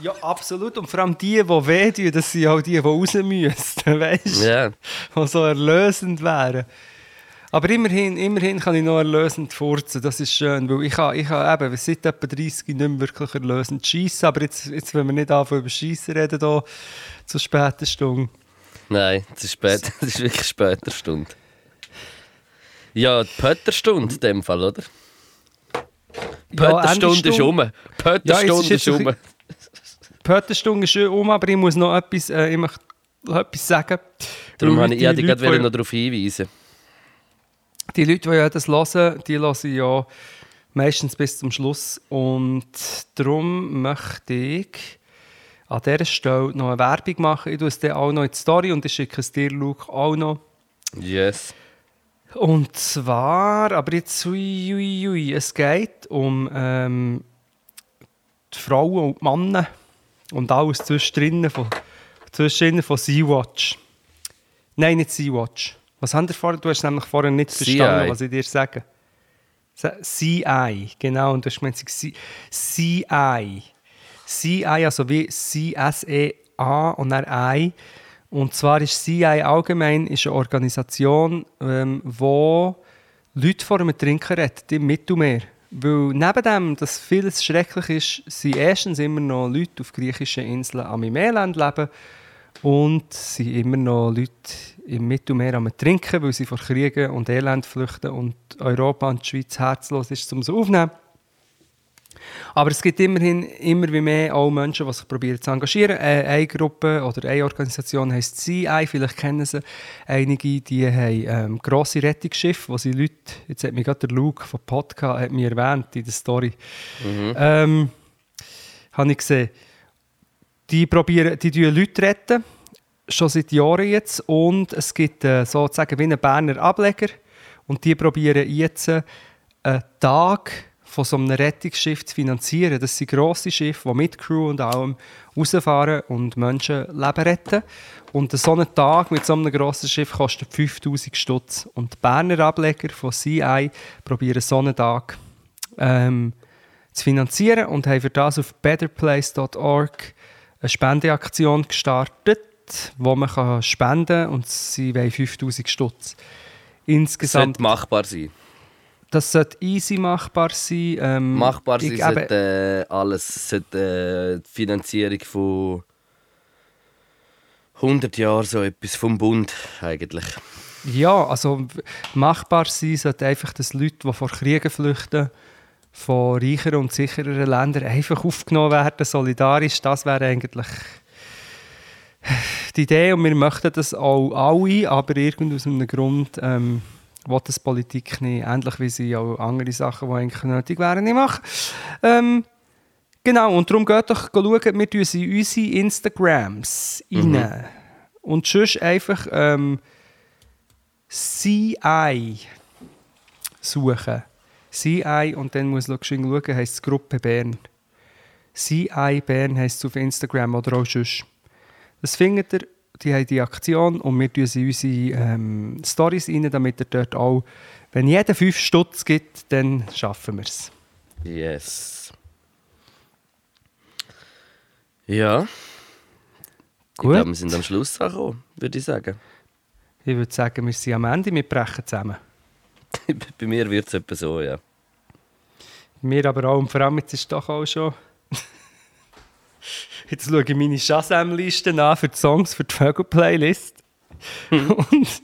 Speaker 3: Ja, absolut. Und vor allem die, die weh tun, das sind auch die, die raus müssten, weißt du?
Speaker 2: Ja.
Speaker 3: Die so erlösend wären. Aber immerhin, immerhin kann ich noch erlösend furzen, das ist schön, weil ich habe, ich habe eben seit etwa 30 nicht mehr wirklich erlösend schiessen, aber jetzt, jetzt wenn wir nicht anfangen über Schiessen reden, hier, zur späten Stunde.
Speaker 2: Nein, es ist, spät, es ist wirklich später Stunde. Ja, die Pötterstunde in dem Fall, oder? Pötterstunde ist um.
Speaker 3: Ja,
Speaker 2: Pötterstunde
Speaker 3: es ist
Speaker 2: um.
Speaker 3: Pötterstunde ist um, aber ich muss noch etwas, äh, ich möchte noch etwas sagen.
Speaker 2: Darum wollte ich, ich
Speaker 3: die
Speaker 2: wollte
Speaker 3: Leute,
Speaker 2: gerade noch darauf hinweisen.
Speaker 3: Die Leute, die ja das hören, die hören ja meistens bis zum Schluss. Und darum möchte ich an dieser Stelle noch eine Werbung machen. Ich tue es dann auch noch in die Story und ich schicke es dir, Luke, auch noch.
Speaker 2: Yes.
Speaker 3: Und zwar, aber jetzt, ui, ui, ui, es geht um ähm, die Frauen und die Männer und alles zwischendrin von, zwischendrin von Sea-Watch. Nein, nicht Sea-Watch. Was haben ihr vorher? Du hast nämlich vorher nicht verstanden,
Speaker 2: CI.
Speaker 3: was ich dir sage. Sa- CI, genau. Und du hast gemeint, CI. CI, also wie C-S-E-A und dann I. Und zwar ist CI allgemein ist eine Organisation, ähm, wo Leute vor dem Trinken rettet im Mittelmeer. Weil neben dem, dass vieles schrecklich ist, sind erstens immer noch Leute auf griechischen Inseln am Meerland leben und sind immer noch Leute im Mittelmeer am Trinken, weil sie vor Kriegen und Elend flüchten und Europa und die Schweiz herzlos ist, um sie aufzunehmen. Aber es gibt immerhin immer wie mehr auch Menschen, die sich probieren zu engagieren. Äh, eine Gruppe oder eine Organisation heisst CI, vielleicht kennen sie einige, die haben ähm, grosse Rettungsschiffe, wo sie Leute, jetzt hat mich gerade der Luke von Podcast hat mich erwähnt in der Story, ähm, habe ich gesehen, die probieren, die tun Leute retten, schon seit Jahren jetzt und es gibt äh, sozusagen wie einen Berner Ableger und die probieren jetzt einen Tag von so einem Rettungsschiff zu finanzieren. Das sind grosse Schiffe, die mit Crew und allem rausfahren und Menschenleben retten. Und so ein Tag mit so einem grossen Schiff kostet 5000 Stutz. Und die Berner Ableger von CI probieren so einen Tag ähm, zu finanzieren und haben für das auf betterplace.org eine Spendeaktion gestartet, wo man kann spenden kann und sie wollen 5000 Stutz.
Speaker 2: Das
Speaker 3: Insgesamt,
Speaker 2: sollte machbar sein.
Speaker 3: das sollte easy machbar sein. Ähm,
Speaker 2: Machbar sein sollte äh, alles, sollte äh, die Finanzierung von 100 Jahren so etwas vom Bund eigentlich.
Speaker 3: Ja, also machbar sein sollte einfach, dass Leute, die vor Kriegen flüchten, von reicheren und sichereren Ländern einfach aufgenommen werden, solidarisch. Das wäre eigentlich die Idee und wir möchten das auch alle, aber irgend aus einem Grund ähm, will das Politik nicht, ähnlich wie sie auch andere Sachen, die eigentlich nötig wären, nicht machen. Ähm, genau, und darum geht doch schauen, wir tun sie in unsere Instagrams rein. Und sonst einfach ähm, CI suchen. CI und dann muss man schauen, heisst es Gruppe Bern. CI Bern heisst es auf Instagram oder auch sonst. Das findet ihr, die haben die Aktion und wir tun sie in unsere ähm, Stories rein, damit ihr dort auch, wenn jeder 5 Stutz gibt, dann schaffen wir es.
Speaker 2: Yes. Ja. Ich
Speaker 3: Gut.
Speaker 2: glaube, wir sind am Schluss angekommen, würde ich sagen.
Speaker 3: Ich würde sagen, wir sind am Ende, wir brechen zusammen.
Speaker 2: Bei mir wird es etwa so, ja.
Speaker 3: Wir aber auch, und vor allem jetzt ist es doch auch schon. Jetzt schaue ich meine Shazam-Liste an für die Songs für die Vögel-Playlist. und,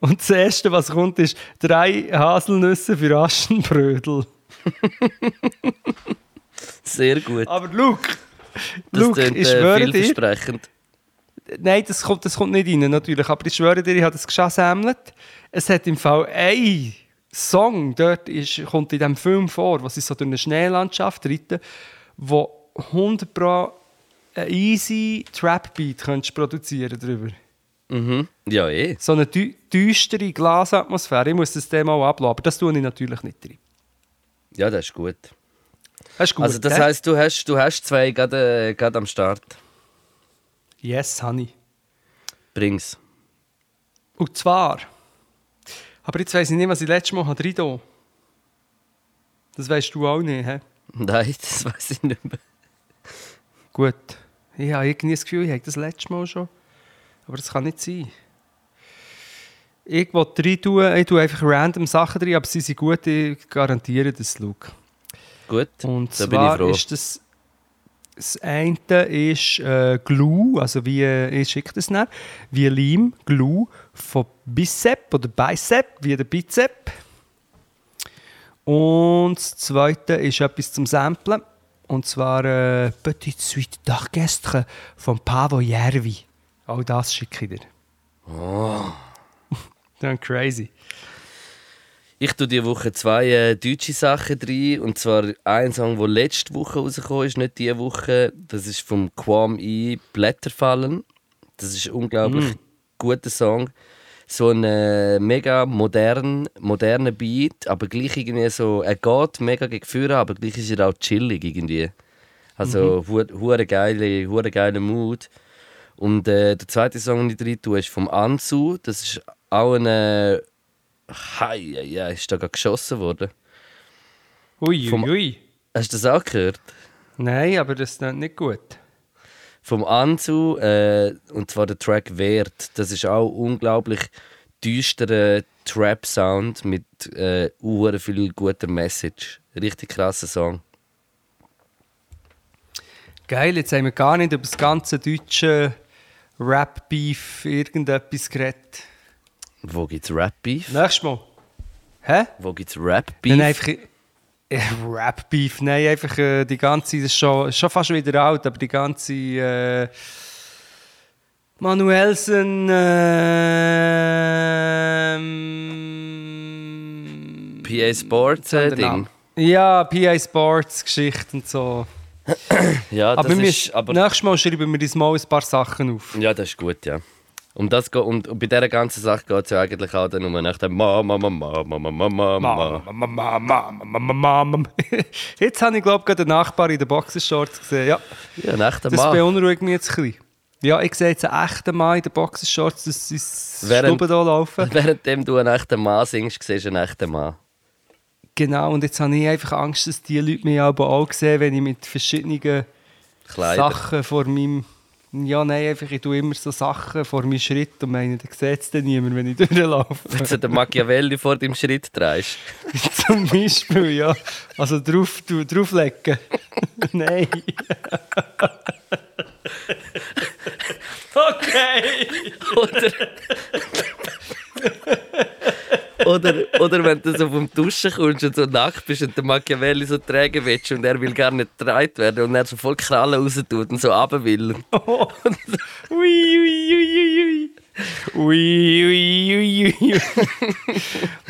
Speaker 3: und das Erste, was kommt, ist drei Haselnüsse für Aschenbrödel.
Speaker 2: Sehr gut.
Speaker 3: Aber Luke,
Speaker 2: Das
Speaker 3: Luke
Speaker 2: klingt
Speaker 3: ich
Speaker 2: äh,
Speaker 3: schwöre dir, nein, das kommt, das kommt nicht rein, natürlich, aber ich schwöre dir, ich habe das geschasammelt. Es hat im Fall ein Song, dort ist, kommt in diesem Film vor, wo sie so durch eine Schneelandschaft reiten, wo 100 Pro ein easy Trap-Beat könntest produzieren drüber.
Speaker 2: Mhm. Ja, eh.
Speaker 3: So eine dü düstere Glasatmosphäre. Ich muss das Thema auch abladen, aber das tue ich natürlich nicht drin.
Speaker 2: Ja, das ist gut.
Speaker 3: Das ist gut.
Speaker 2: Also das
Speaker 3: hä?
Speaker 2: heisst, du hast, du hast zwei gerade, äh, gerade am Start.
Speaker 3: Yes, Honey.
Speaker 2: Bring's.
Speaker 3: Und zwar. Aber jetzt weiss ich nicht, was ich letztes Mal rein Das weißt du auch nicht, hä?
Speaker 2: Nein, das weiß ich nicht mehr.
Speaker 3: Gut. Ich habe irgendwie das Gefühl, ich habe das letzte Mal schon. Aber das kann nicht sein. Ich will rein tun, ich tue einfach random Sachen drin, aber sie sind gut, ich garantiere das, Luke.
Speaker 2: Gut,
Speaker 3: Und
Speaker 2: da bin ich
Speaker 3: zwar
Speaker 2: froh.
Speaker 3: ist das. Das eine ist äh, Glue, also wie, äh, ich schicke das nicht, wie Leim, Glue von Bicep oder Bicep, wie der Bizep. Und das zweite ist etwas zum Samplen. Und zwar äh, Petit Suite d'Orchestre von Pavo Järvi. Auch das schicke ich dir.
Speaker 2: Oh.
Speaker 3: Dann crazy.
Speaker 2: Ich tue diese Woche zwei äh, deutsche Sachen rein. Und zwar ein Song, der letzte Woche rausgekommen ist, nicht diese Woche. Das ist vom Quam E Blätterfallen. Das ist ein unglaublich guter Song. So ein äh, mega modern, moderner Beat, aber gleich irgendwie so, er geht mega gegen vorne, aber gleich ist er auch chillig irgendwie. Also, hu hure geile, hure geile Mood. Und äh, der zweite Song, den ich rein tue, ist vom Ansu. Das ist auch ein äh, Hei, ja, ist da gerade geschossen worden.
Speaker 3: Ui, ui, ui.
Speaker 2: Hast du das auch gehört?
Speaker 3: Nein, aber das ist nicht gut.
Speaker 2: Vom Anzu, äh, und zwar der Track Wert. Das ist auch unglaublich düsterer Trap-Sound mit äh, viel guter Message. Richtig krasser Song.
Speaker 3: Geil, jetzt haben wir gar nicht über das ganze deutsche Rap-Beef irgendetwas geredet.
Speaker 2: Wo gibt's Rap-Beef?
Speaker 3: Nächstes Mal. Hä?
Speaker 2: Wo gibt's Rap-Beef?
Speaker 3: Einfach. Äh, Rap-Beef, nein, einfach äh, die ganze, das ist schon, schon fast wieder alt, aber die ganze. Äh, Manuelsen. ähm,
Speaker 2: PA Sports äh,
Speaker 3: der Name.
Speaker 2: Ding.
Speaker 3: Ja, PA Sports Geschichte und so.
Speaker 2: Ja,
Speaker 3: Aber,
Speaker 2: das
Speaker 3: wir
Speaker 2: ist, aber
Speaker 3: nächstes Mal schreiben wir uns mal ein paar Sachen auf.
Speaker 2: ja, das ist gut, ja. Um das, und, und bei dieser ganzen Sache geht es ja eigentlich auch dann um nach dem Mama,
Speaker 3: Mama, Mama, Mama, Mama. Mama, Mama, Mama, Mama. Jetzt habe ich, glaube ich, gerade den Nachbar in den Boxershorts gesehen. Ja,
Speaker 2: ja ein echter
Speaker 3: Mann.
Speaker 2: Das
Speaker 3: beunruhigt mich jetzt ein bisschen. Ja, ich sehe jetzt einen echten Mann in den Boxershorts, das ist Stuben hier laufen.
Speaker 2: Währenddem du einen echten Mann singst, siehst du einen echten Mann.
Speaker 3: Genau, und jetzt habe ich einfach Angst, dass die Leute mich aber auch sehen, wenn ich mit verschiedenen
Speaker 2: Kleider.
Speaker 3: Sachen vor meinem ja, nein, einfach, ich tue immer so Sachen vor meinem Schritt und meine, dann sieht es dann niemand, wenn ich durchlaufe.
Speaker 2: Wenn du den Machiavelli vor deinem Schritt drehst.
Speaker 3: Zum Beispiel, ja. Also drauf, du- drauflegen. Nein. okay.
Speaker 2: Oder, oder, oder wenn du so vom Duschen kommst und so nackt bist und der Machiavelli so tragen willst und er will gar nicht getragen werden und er so voll Krallen raus tut und so runter will.
Speaker 3: Ui, ui, ui, ui, ui. Ui, ui, ui, ui.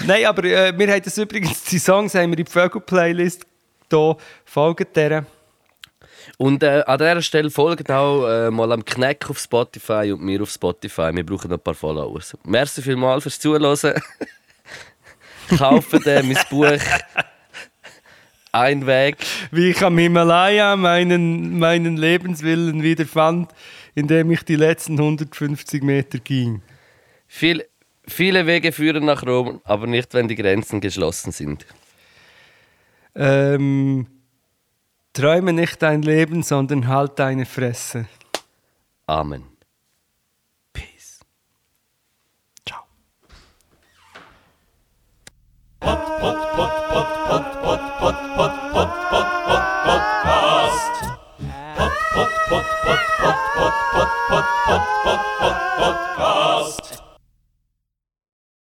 Speaker 3: Nein, aber äh, wir haben das übrigens, die Songs haben wir in die Vögel-Playlist hier. Folgt der.
Speaker 2: Und äh, an dieser Stelle folgt auch äh, mal am Kneck auf Spotify und mir auf Spotify. Wir brauchen noch ein paar Followers. Merci vielmals fürs Zuhören. Kaufen äh, mein Buch Ein Weg.
Speaker 3: Wie ich am Himalaya meinen, meinen Lebenswillen wieder fand, indem ich die letzten 150 Meter ging.
Speaker 2: Viel, viele Wege führen nach Rom, aber nicht, wenn die Grenzen geschlossen sind.
Speaker 3: Ähm, träume nicht dein Leben, sondern halt deine Fresse.
Speaker 2: Amen.
Speaker 4: Podcast. Podcast.